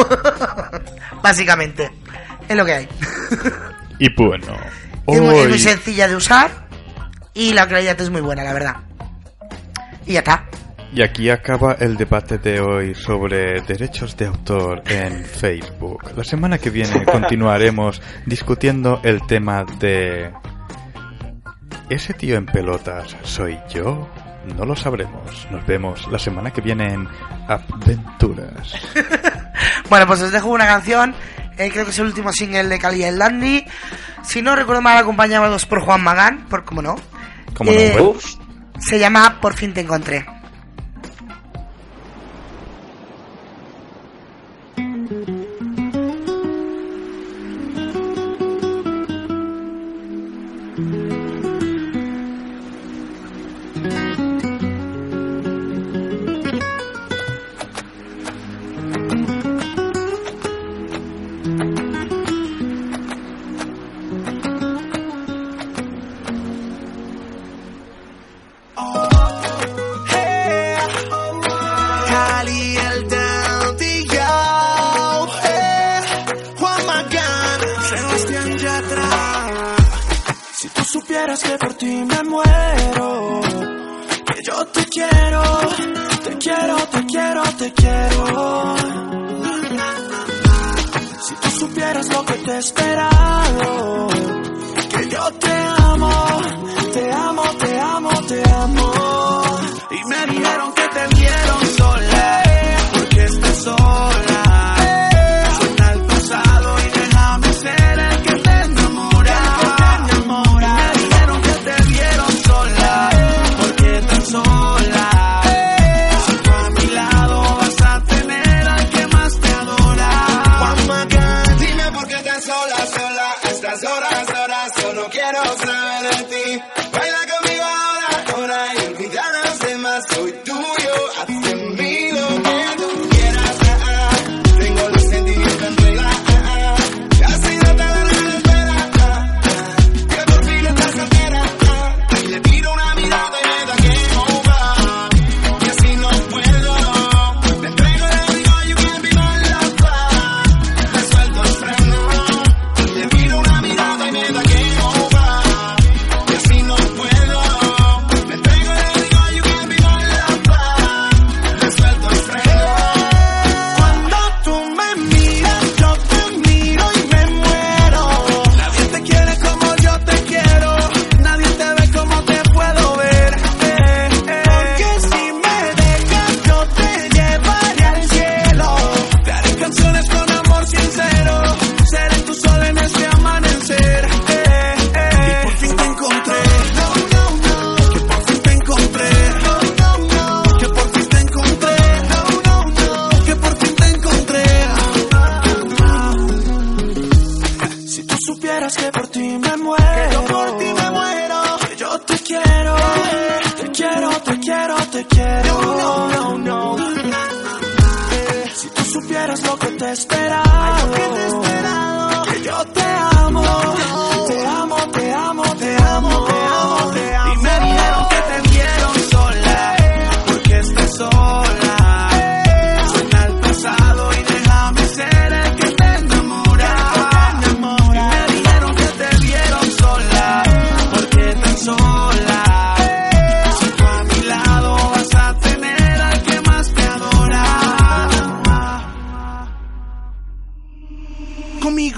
A: Básicamente, es lo que hay.
B: Y bueno.
A: Es muy, es muy sencilla de usar y la calidad es muy buena, la verdad. Y ya está.
B: Y aquí acaba el debate de hoy sobre derechos de autor en Facebook. La semana que viene continuaremos discutiendo el tema de... ¿Ese tío en pelotas soy yo? No lo sabremos. Nos vemos la semana que viene en Aventuras.
A: Bueno, pues os dejo una canción. eh, creo que es el último single de Cali el Dandy. Si no recuerdo mal, acompañados por Juan Magán, por cómo no.
B: ¿Cómo no,
A: Eh?
C: Uf,
A: Se llama Por fin te encontré.
H: inesperado. Que yo te amo, te amo, te amo, te amo. Y me dijeron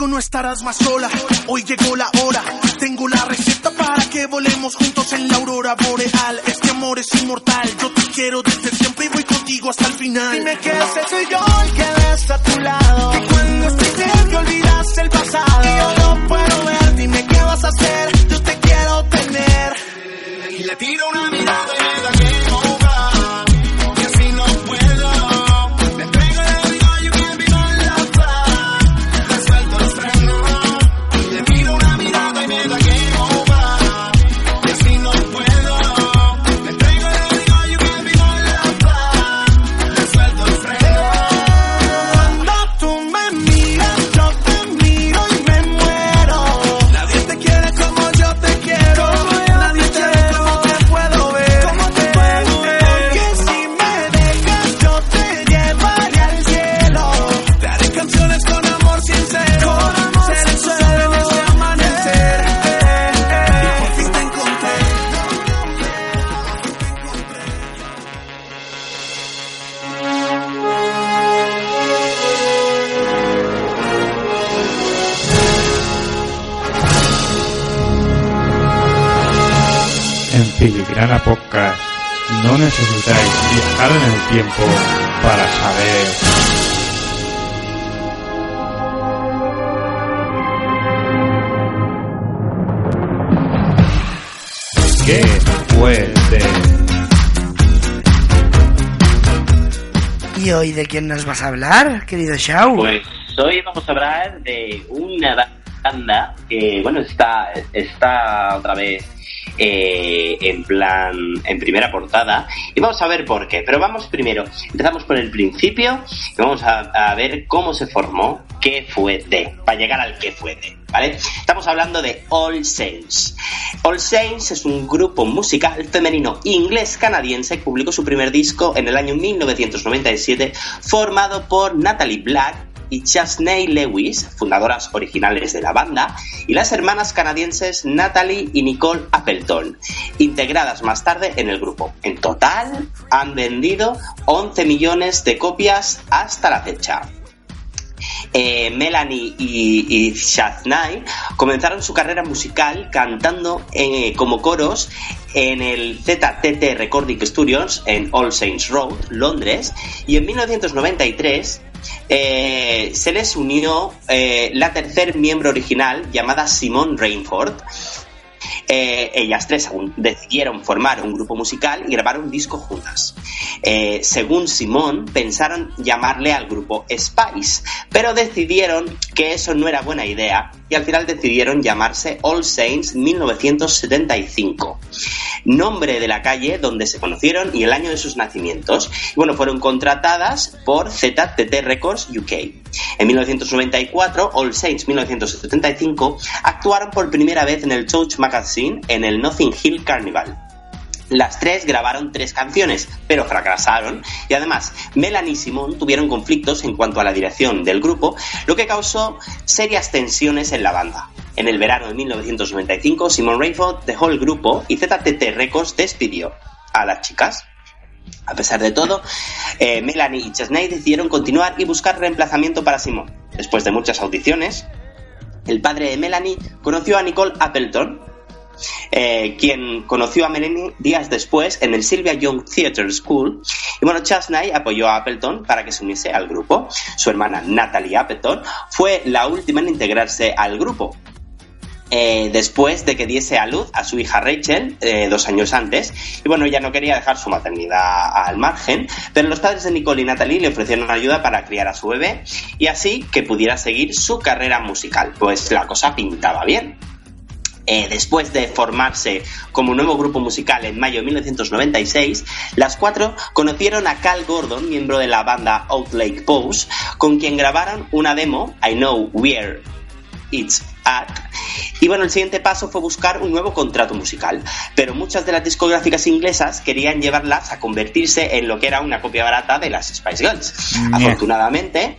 I: no
H: estarás más sola. Hoy llegó la hora, tengo la receta para que volemos juntos en la aurora boreal. Este amor es inmortal, yo te quiero desde siempre y voy contigo hasta el final. Dime que ese soy yo el que ves a tu lado.
B: tiempo para saber. ¿Qué puede?
A: ¿Y hoy de quién nos vas a hablar, querido Shao?
C: Pues hoy vamos a hablar de una banda que, bueno, está, está otra vez eh, en plan, en primera portada y vamos a ver por qué. Pero vamos primero, empezamos por el principio y vamos a, ver cómo se formó, qué fue de, para llegar al qué fue de. ¿Vale? Estamos hablando de All Saints. All Saints es un grupo musical femenino inglés-canadiense que publicó su primer disco en el año 1997, formado por Natalie Black, y Chasney Lewis, fundadoras originales de la banda, y las hermanas canadienses Natalie y Nicole Appleton, integradas más tarde en el grupo. En total han vendido 11 millones de copias hasta la fecha. Eh, Melanie y, y comenzaron su carrera musical cantando eh, como coros en el ZTT Recording Studios en All Saints Road, Londres, y en 1993 eh, se les unió eh, la tercer miembro original llamada Simone Rainford. Eh, ellas tres decidieron formar un grupo musical y grabar un disco juntas. Según Simón, pensaron llamarle al grupo Spice, pero decidieron que eso no era buena idea y al final decidieron llamarse All Saints 1975, nombre de la calle donde se conocieron y el año de sus nacimientos. Y bueno, fueron contratadas por ZTT Records UK. En 1994, All Saints 1975 actuaron por primera vez en el Touch Magazine en el Nothing Hill Carnival. Las tres grabaron tres canciones, pero fracasaron y además Melanie y Simon tuvieron conflictos en cuanto a la dirección del grupo, lo que causó serias tensiones en la banda. En el verano de 1995, Simon Rayford dejó el grupo y ZTT Records despidió a las chicas. A pesar de todo, eh, Melanie y Chesney decidieron continuar y buscar reemplazamiento para Simon. Después de muchas audiciones, el padre de Melanie conoció a Nicole Appleton, eh, quien conoció a Melanie días después en el Sylvia Young Theatre School. Y bueno, Chesney apoyó a Appleton para que se uniese al grupo. Su hermana Natalie Appleton fue la última en integrarse al grupo. eh, después de que diese a luz a su hija Rachel eh, dos años antes. Y bueno, ella no quería dejar su maternidad al margen, pero los padres de Nicole y Natalie le ofrecieron ayuda para criar a su bebé y así que pudiera seguir su carrera musical. Pues la cosa pintaba bien. Eh, después de formarse como nuevo grupo musical en mayo de 1996, las cuatro conocieron a Cal Gordon, miembro de la banda Out Lake Pose, con quien grabaron una demo, I Know Where It's At. Y bueno, el siguiente paso fue buscar un nuevo contrato musical, pero muchas de las discográficas inglesas querían llevarlas a convertirse en lo que era una copia barata de las Spice Girls. Afortunadamente,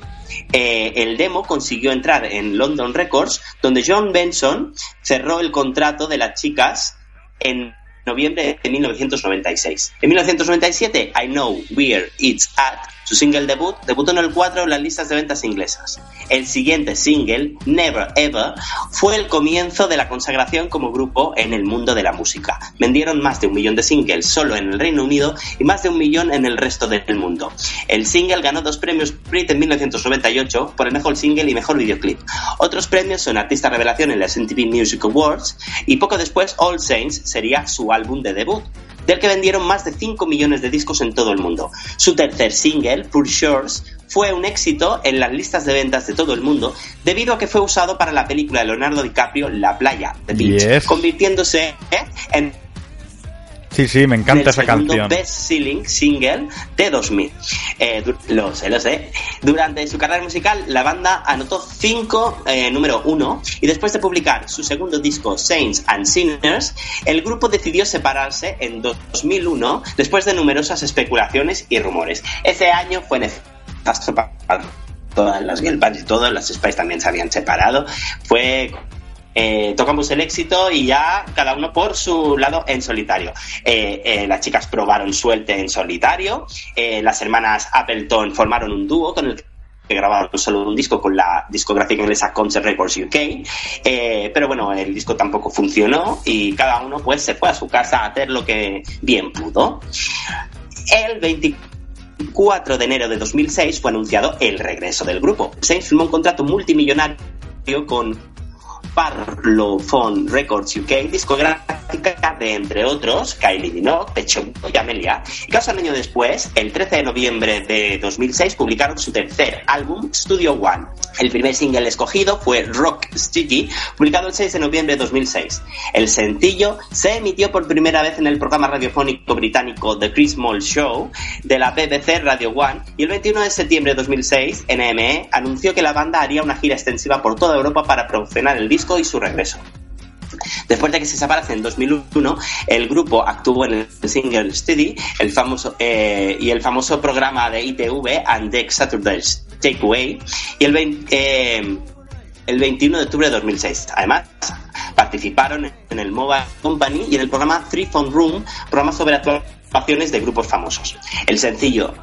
C: eh, el demo consiguió entrar en London Records, donde John Benson cerró el contrato de las chicas en noviembre de 1996. En 1997, I Know Where It's At, su single debut, debutó en el 4 en las listas de ventas inglesas. El siguiente single, Never Ever, fue el comienzo de la consagración como grupo en el mundo de la música. Vendieron más de un millón de singles solo en el Reino Unido y más de un millón en el resto del mundo. El single ganó dos premios Brit en 1998 por el mejor single y mejor videoclip. Otros premios son Artista Revelación en las MTV Music Awards y poco después All Saints sería su álbum de debut del que vendieron más de 5 millones de discos en todo el mundo. Su tercer single, Poor Shores, fue un éxito en las listas de ventas de todo el mundo debido a que fue usado para la película de Leonardo DiCaprio La playa, The Beach,
B: Yes.
C: convirtiéndose en
B: Sí, sí, me encanta esa
C: segundo
B: canción.
C: best-selling single de 2000. Eh, lo sé, lo sé. Durante su carrera musical, la banda anotó 5 número 1 y después de publicar su segundo disco, Saints and Sinners, el grupo decidió separarse en 2001 después de numerosas especulaciones y rumores. Ese año fue nefasto para todas las girl y todas las Spice también se habían separado. Fue eh, tocamos el éxito y ya cada uno por su lado en solitario. Eh, eh, las chicas probaron suerte en solitario, eh, las hermanas Appleton formaron un dúo con el que grabaron solo un disco con la discográfica inglesa Concert Records UK, pero bueno, el disco tampoco funcionó y cada uno pues se fue a su casa a hacer lo que bien pudo. El 24 de enero de 2006 fue anunciado el regreso del grupo. Saints firmó un contrato multimillonario con Parlophone Records UK, discográfica de, entre otros, Kylie Minogue, Pecho y Amelia. Y casi un año después, el 13 de noviembre de 2006, publicaron su tercer álbum, Studio One. El primer single escogido fue Rock Sticky, publicado el 6 de noviembre de 2006. El sencillo se emitió por primera vez en el programa radiofónico británico The Chris Moll Show de la BBC Radio One y el 21 de septiembre de 2006 NME anunció que la banda haría una gira extensiva por toda Europa para promocionar el disco y su regreso. Después de que se separase en 2001, el grupo actuó en el Single Steady el famoso, eh, y el famoso programa de ITV and Deck Saturdays Takeaway y el, 20 eh, el 21 de octubre de 2006. Además, participaron en el Mobile Company y en el programa Three Phone Room, programa sobre actuaciones de grupos famosos. El sencillo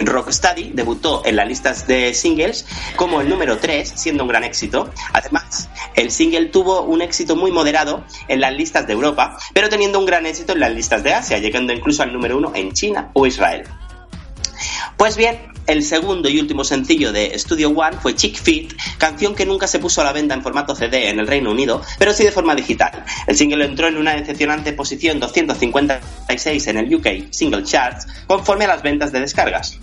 C: Rocksteady debutó en las listas de singles como el número 3, siendo un gran éxito. Además, el single tuvo un éxito muy moderado en las listas de Europa, pero teniendo un gran éxito en las listas de Asia, llegando incluso al número 1 en China o Israel. Pues bien, el segundo y último sencillo de Studio One fue Chick Fit, canción que nunca se puso a la venta en formato CD en el Reino Unido, pero sí de forma digital. El single entró en una decepcionante posición 256 en el UK Single Charts, conforme a las ventas de descargas.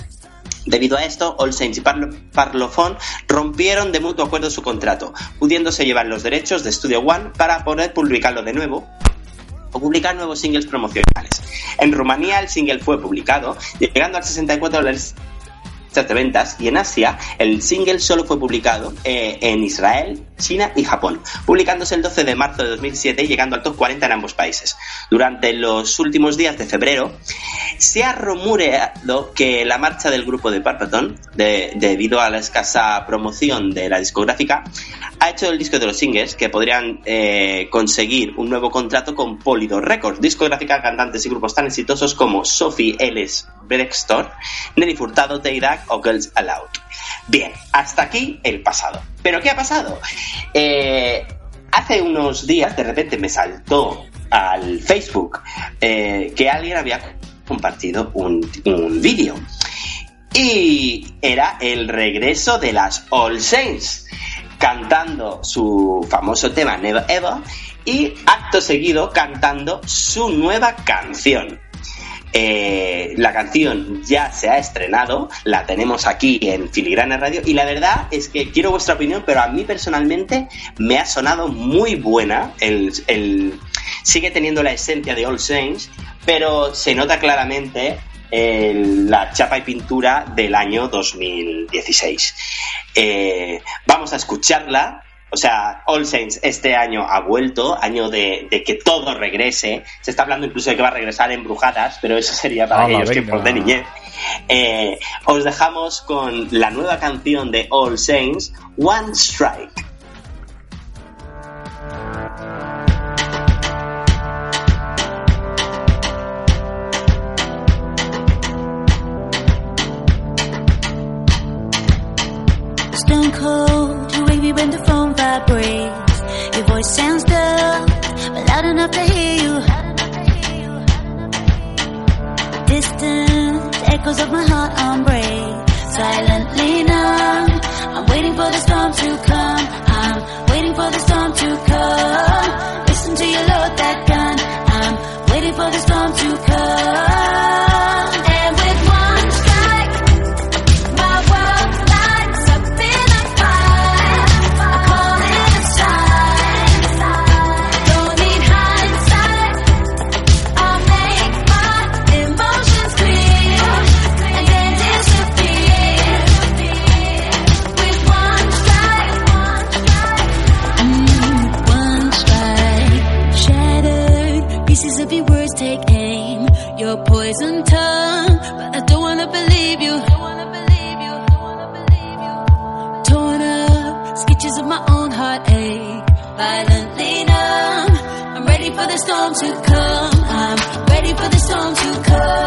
C: Debido a esto, All Saints y Parlo- Parlophone rompieron de mutuo acuerdo su contrato, pudiéndose llevar los derechos de Studio One para poder publicarlo de nuevo o publicar nuevos singles promocionales. En Rumanía el single fue publicado, llegando al 64 de las listas de ventas y en Asia el single solo fue publicado eh, en Israel, China y Japón, publicándose el 12 de marzo de 2007 y llegando al top 40 en ambos países. Durante los últimos días de febrero se ha rumoreado que la marcha del grupo de Parpaton, de- debido a la escasa promoción de la discográfica, ha hecho el disco de los singles que podrían eh, conseguir un nuevo contrato con Polydor Records, discográfica cantantes y grupos tan exitosos como Sophie Ellis Brextor, Nelly Furtado, Teidak o Girls Aloud. Bien, hasta aquí el pasado. ¿Pero qué ha pasado? Eh, hace unos días de repente me saltó al Facebook eh, que alguien había compartido un, un vídeo y era el regreso de las All Saints cantando su famoso tema Never Ever y acto seguido cantando su nueva canción. Eh, la canción ya se ha estrenado, la tenemos aquí en Filigrana Radio y la verdad es que quiero vuestra opinión, pero a mí personalmente me ha sonado muy buena. El, sigue teniendo la esencia de All Saints, pero se nota claramente la chapa y pintura del año 2016. Eh, vamos a escucharla. O sea, All Saints este año ha vuelto, año de, de que todo regrese. Se está hablando incluso de que va a regresar embrujadas, pero eso sería para
B: Hala,
C: aquellos tiempos de niñez. Eh, os dejamos con la nueva canción de All Saints, One Strike.
E: Stone cold, you wake me when the vibrates. Your voice sounds dull, but loud enough to hear you. Distant echoes of my heart on break. Silently numb, I'm waiting for the storm to come.
A: Oh.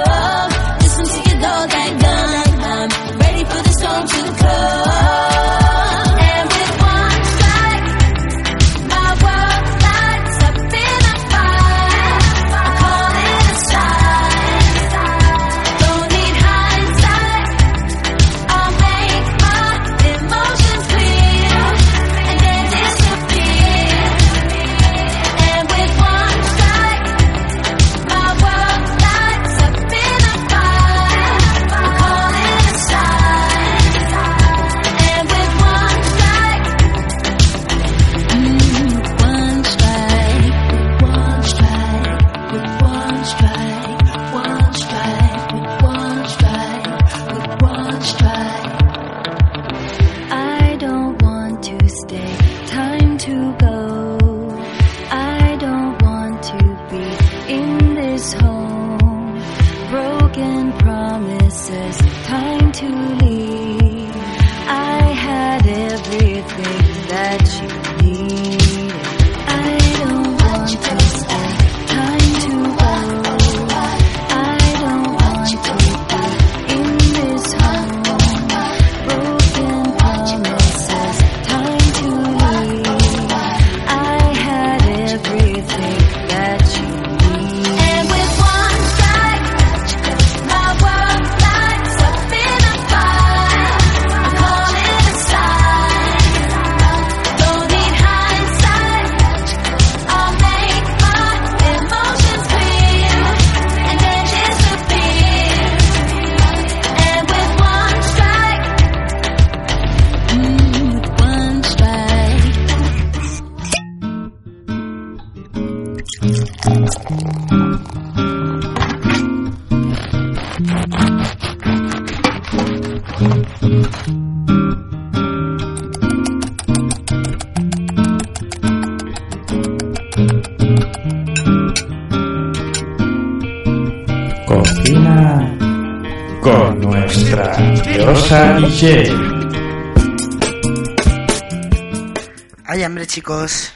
A: Chicos.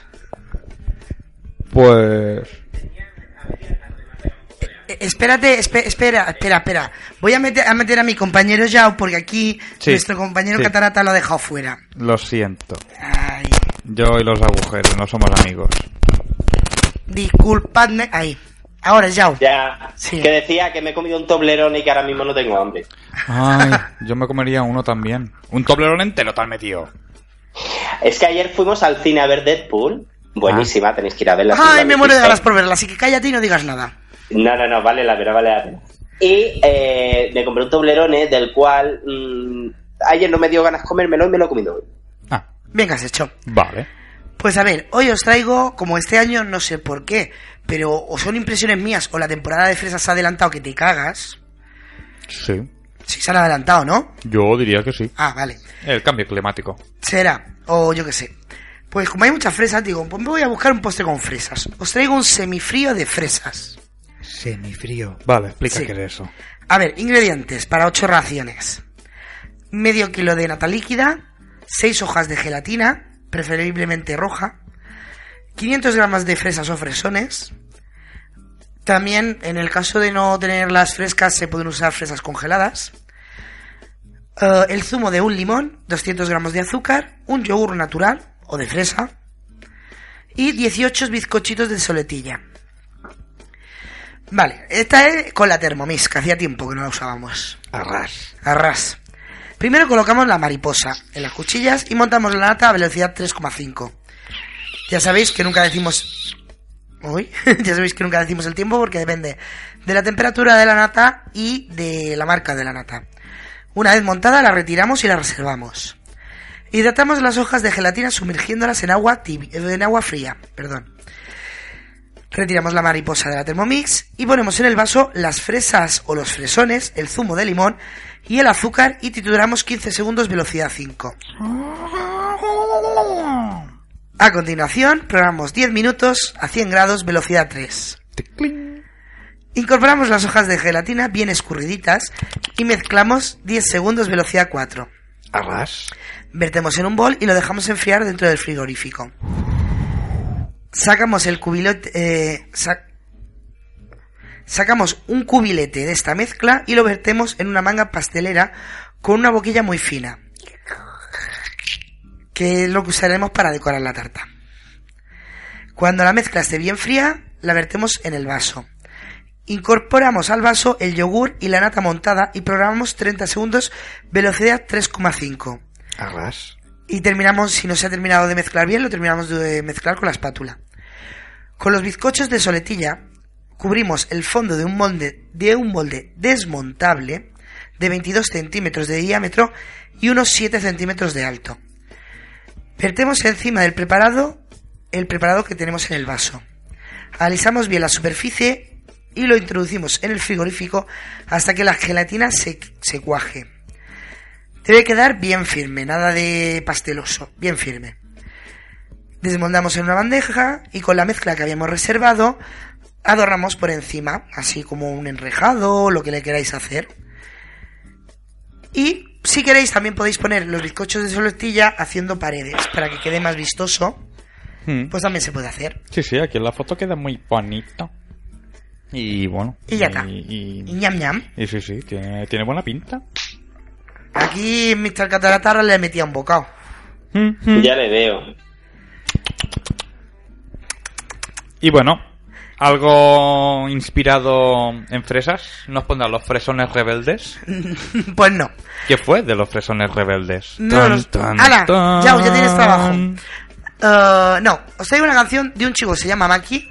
B: Pues...
A: Eh, espérate, espe- espera, espera, espera. Voy a meter, a meter a mi compañero Yao porque aquí
B: Sí,
A: nuestro compañero
B: sí.
A: Catarata lo ha dejado fuera.
B: Lo siento.
A: Ay,
B: Yo y los agujeros no somos amigos.
A: disculpadme. Ahí. Ahora, Yao.
C: Ya,
A: Sí.
C: que decía que me he comido un toblerón y que ahora mismo no tengo hambre.
B: Ay, yo me comería uno también. Un toblerón entero tal metido.
C: Es que ayer fuimos al cine a ver Deadpool. Buenísima, tenéis que ir a verla.
A: Ay,
C: la
A: me muero de ganas por verla, así que cállate y no digas nada.
C: No, no, no, vale la pena, vale la pena. Y eh, me compré un toblerone del cual mm, ayer no me dio ganas comérmelo y me lo he comido hoy.
B: Ah,
A: Bien que has hecho.
B: vale.
A: Pues a ver, hoy os traigo, como este año, no sé por qué, pero o son impresiones mías o la temporada de fresas se ha adelantado que te cagas.
B: Sí.
A: Si se han adelantado, ¿no?
B: Yo diría que sí.
A: Ah, vale.
B: El cambio climático.
A: Será, o yo qué sé. Pues como hay muchas fresas, digo, pues me voy a buscar un postre con fresas. Os traigo un semifrío de fresas.
B: Semifrío. Vale, explica
A: Sí.
B: qué es eso.
A: A ver, ingredientes para 8 raciones. Medio kilo de nata líquida, 6 hojas de gelatina, preferiblemente roja, 500 gramos de fresas o fresones. También, en el caso de no tenerlas frescas, se pueden usar fresas congeladas. Eh, el zumo de un limón, 200 gramos de azúcar, un yogur natural o de fresa y 18 bizcochitos de soletilla. Vale, esta es con la Thermomix, que hacía tiempo que no la usábamos.
B: Arras.
A: Arras. Primero colocamos la mariposa en las cuchillas y montamos la nata a velocidad 3,5. Ya sabéis que nunca decimos... Uy, ya sabéis que nunca decimos el tiempo porque depende de la temperatura de la nata y de la marca de la nata. Una vez montada la retiramos y la reservamos. Hidratamos las hojas de gelatina sumergiéndolas en agua, en agua fría. Perdón. Retiramos la mariposa de la Thermomix y ponemos en el vaso las fresas o los fresones, el zumo de limón y el azúcar y trituramos 15 segundos velocidad 5. A continuación, programamos 10 minutos a 100 grados velocidad 3. Incorporamos las hojas de gelatina bien escurriditas y mezclamos 10 segundos velocidad 4.
B: Arras.
A: Vertemos en un bol y lo dejamos enfriar dentro del frigorífico. Sacamos el cubilete. eh, sa- sacamos un cubilete de esta mezcla y lo vertemos en una manga pastelera con una boquilla muy fina. Que es lo que usaremos para decorar la tarta. Cuando la mezcla esté bien fría, la vertemos en el vaso. Incorporamos al vaso el yogur y la nata montada y programamos 30 segundos velocidad 3,5.
B: Arras.
A: Y terminamos, si no se ha terminado de mezclar bien, lo terminamos de mezclar con la espátula. Con los bizcochos de soletilla, cubrimos el fondo de un molde, de un molde desmontable de 22 centímetros de diámetro y unos 7 centímetros de alto. Vertemos encima del preparado el preparado que tenemos en el vaso. Alisamos bien la superficie y lo introducimos en el frigorífico hasta que la gelatina se, cuaje. Debe quedar bien firme, nada de pasteloso, bien firme. Desmoldamos en una bandeja y con la mezcla que habíamos reservado adornamos por encima, así como un enrejado o lo que le queráis hacer. Y si queréis también podéis poner los bizcochos de soletilla haciendo paredes para que quede más vistoso,
B: Mm.
A: pues también se puede hacer.
B: Sí, sí, aquí en la foto queda muy bonito. Y bueno.
A: Y ya está.
B: Y,
A: Y ñam ñam.
B: y sí, sí, tiene, tiene buena pinta.
A: Aquí Mr. Cataratarra le metía un bocado.
B: Mm, mm.
C: Ya le veo.
B: Y bueno, algo inspirado en fresas. Nos pondrán los fresones rebeldes.
A: pues no.
B: ¿Qué fue de los fresones rebeldes?
A: No,
B: Tan,
A: los-
B: tan, tan.
A: Ya, ya tienes trabajo. Eh, no, os traigo una canción de un chico que se llama Maki.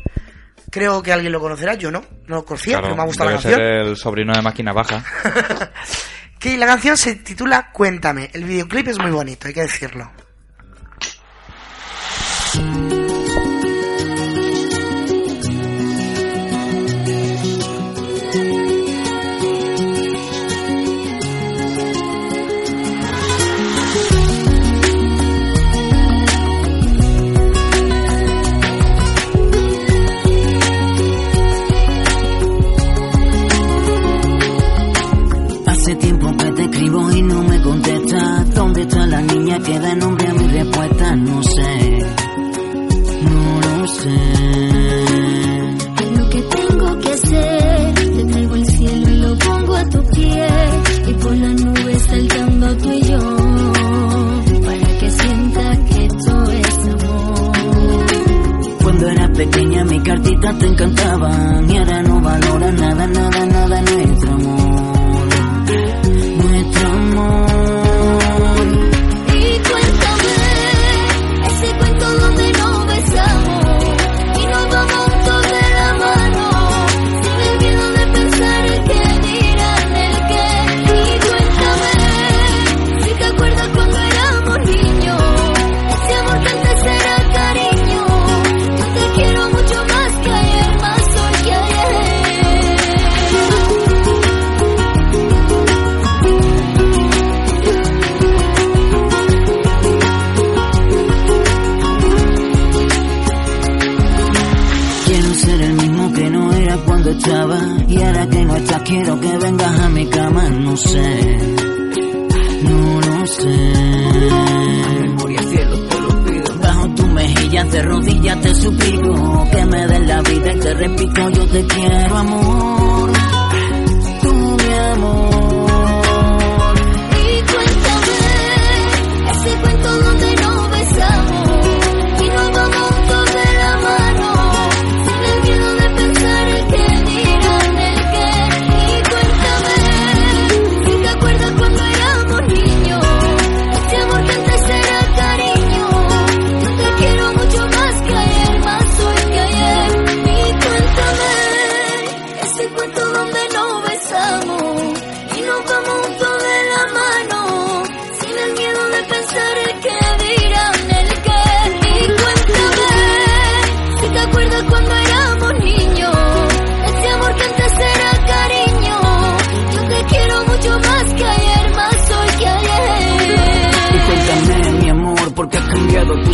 A: Creo que alguien lo conocerá, yo no. No lo conocía,
B: Claro,
A: pero me ha gustado la
B: debe ser
A: canción.
B: el sobrino de máquina baja.
A: Que la canción se titula Cuéntame. El videoclip es muy bonito, hay que decirlo.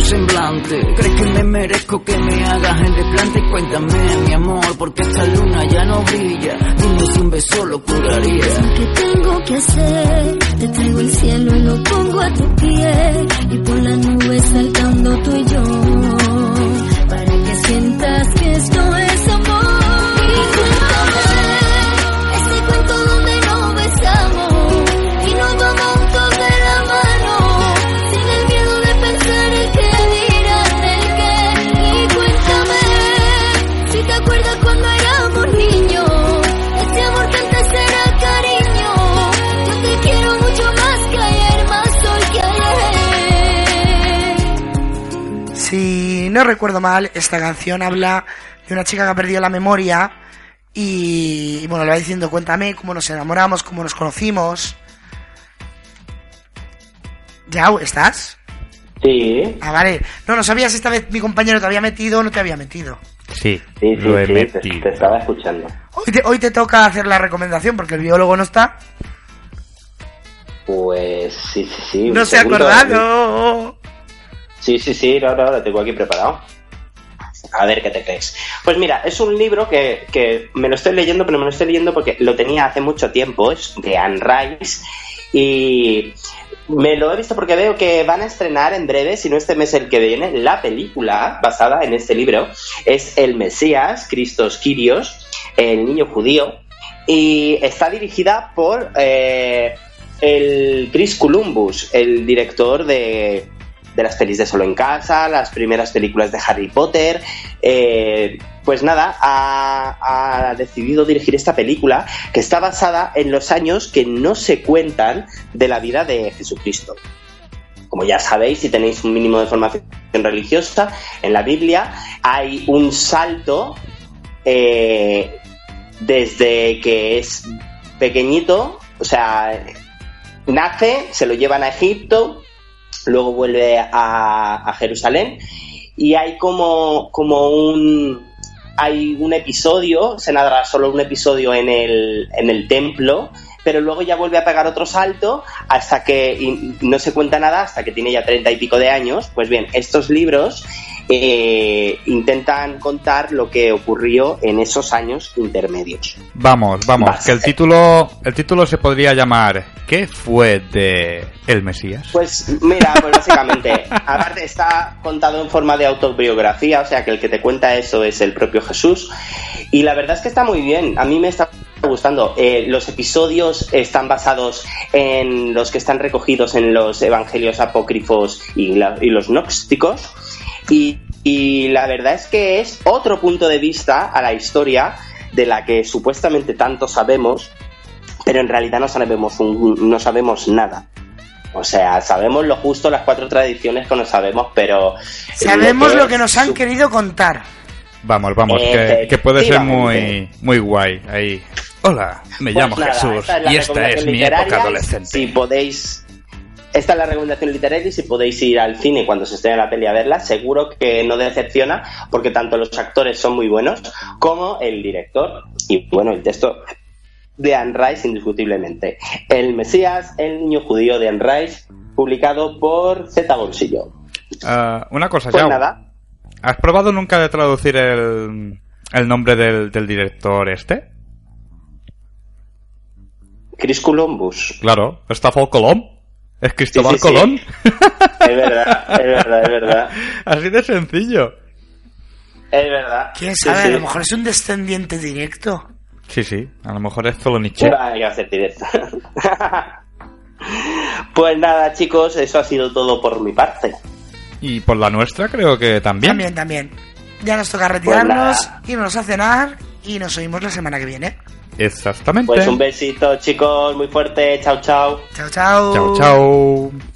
J: Semblante. ¿Crees que me merezco que me hagas el desplante? Cuéntame, mi amor, porque esta luna ya no brilla. Dime si un beso lo curaría.
E: ¿Qué tengo que hacer? Te traigo el cielo y lo pongo a tu pie. Y por las nubes saltando tú y yo. Para que sientas que esto
A: no recuerdo mal, esta canción habla de una chica que ha perdido la memoria y, y, bueno, le va diciendo, cuéntame cómo nos enamoramos, cómo nos conocimos. ¿Ya estás?
C: Sí,
A: Ah, vale. No, no sabías esta vez mi compañero te había metido o no te había metido.
B: Sí,
C: sí, sí,
B: lo he
C: sí, te,
B: metido.
C: te estaba escuchando.
A: Hoy te, hoy te toca hacer la recomendación porque el biólogo no está.
C: Pues sí, sí, sí.
A: No se ha acordado.
C: Sí, sí, sí, ahora, ahora tengo aquí preparado. A ver qué te crees. Pues mira, es un libro que, que me lo estoy leyendo, pero me lo estoy leyendo porque lo tenía hace mucho tiempo, es de Anne Rice, y me lo he visto porque veo que van a estrenar en breve, si no este mes el que viene, la película basada en este libro. Es El Mesías, Cristos Kyrios, el niño judío, y está dirigida por eh, el Chris Columbus, el director de, de las pelis de Solo en Casa, las primeras películas de Harry Potter. eh, pues nada, ha, ha decidido dirigir esta película que está basada en los años que no se cuentan de la vida de Jesucristo. Como ya sabéis, si tenéis un mínimo de formación religiosa, en la Biblia hay un salto eh, desde que es pequeñito, o sea, nace, se lo llevan a Egipto, luego vuelve a, Jerusalén. Y hay como, como un hay un episodio, se narra solo un episodio en el, en el templo, pero luego ya vuelve a pegar otro salto hasta que no se cuenta nada hasta que tiene ya treinta y pico de años. Pues bien, estos libros eh, intentan contar lo que ocurrió en esos años intermedios.
B: Vamos, vamos,
C: Vas.
B: que el título, el título se podría llamar ¿Qué fue de El Mesías?
C: Pues mira, pues básicamente, aparte está contado en forma de autobiografía, o sea que el que te cuenta eso es el propio Jesús. Y la verdad es que está muy bien, a mí me está gustando. Eh, los episodios están basados en los que están recogidos en los evangelios apócrifos y, la- y los gnósticos. Y, y la verdad es que es otro punto de vista a la historia de la que supuestamente tanto sabemos, pero en realidad no sabemos, un- no sabemos nada. O sea, sabemos lo justo, las cuatro tradiciones que no sabemos, pero...
A: Sabemos lo que nos han
C: su-
A: querido contar.
B: Vamos, vamos, que, que puede ser muy, muy guay ahí. Hola, me
C: Pues
B: llamo
C: nada,
B: Jesús
C: esta es la
B: y esta es mi época adolescente.
C: Si podéis... Esta es la recomendación literaria y si podéis ir al cine cuando se esté en la peli a verla, seguro que no decepciona porque tanto los actores son muy buenos como el director y bueno, el texto de Anne Rice indiscutiblemente. El Mesías, el niño judío de Anne Rice, publicado por Z Bolsillo.
B: Ah, una cosa,
C: Pues
B: Yao,
C: nada,
B: ¿has probado nunca de traducir el, el nombre del, del director este?
C: Chris Columbus.
B: Claro, Estafol Colón. ¿Es Cristóbal
C: Sí, sí, sí.
B: Colón?
C: Es verdad, es verdad, es verdad.
B: Así de sencillo.
C: Es verdad.
A: ¿Quién sabe?
C: sí.
A: A lo mejor es un descendiente directo.
B: Sí, sí, a lo mejor es solo Nietzsche.
C: Va, iba a ser directo. pues nada, chicos, eso ha sido todo por mi parte.
B: Y por la nuestra creo que también.
A: También, también. Ya nos toca
C: Pues
A: retirarnos, irnos a cenar y nos oímos la semana que viene.
B: Exactamente.
C: Pues un besito, chicos, muy fuerte. Chao, chao.
A: Chao, chao.
B: Chao, chao.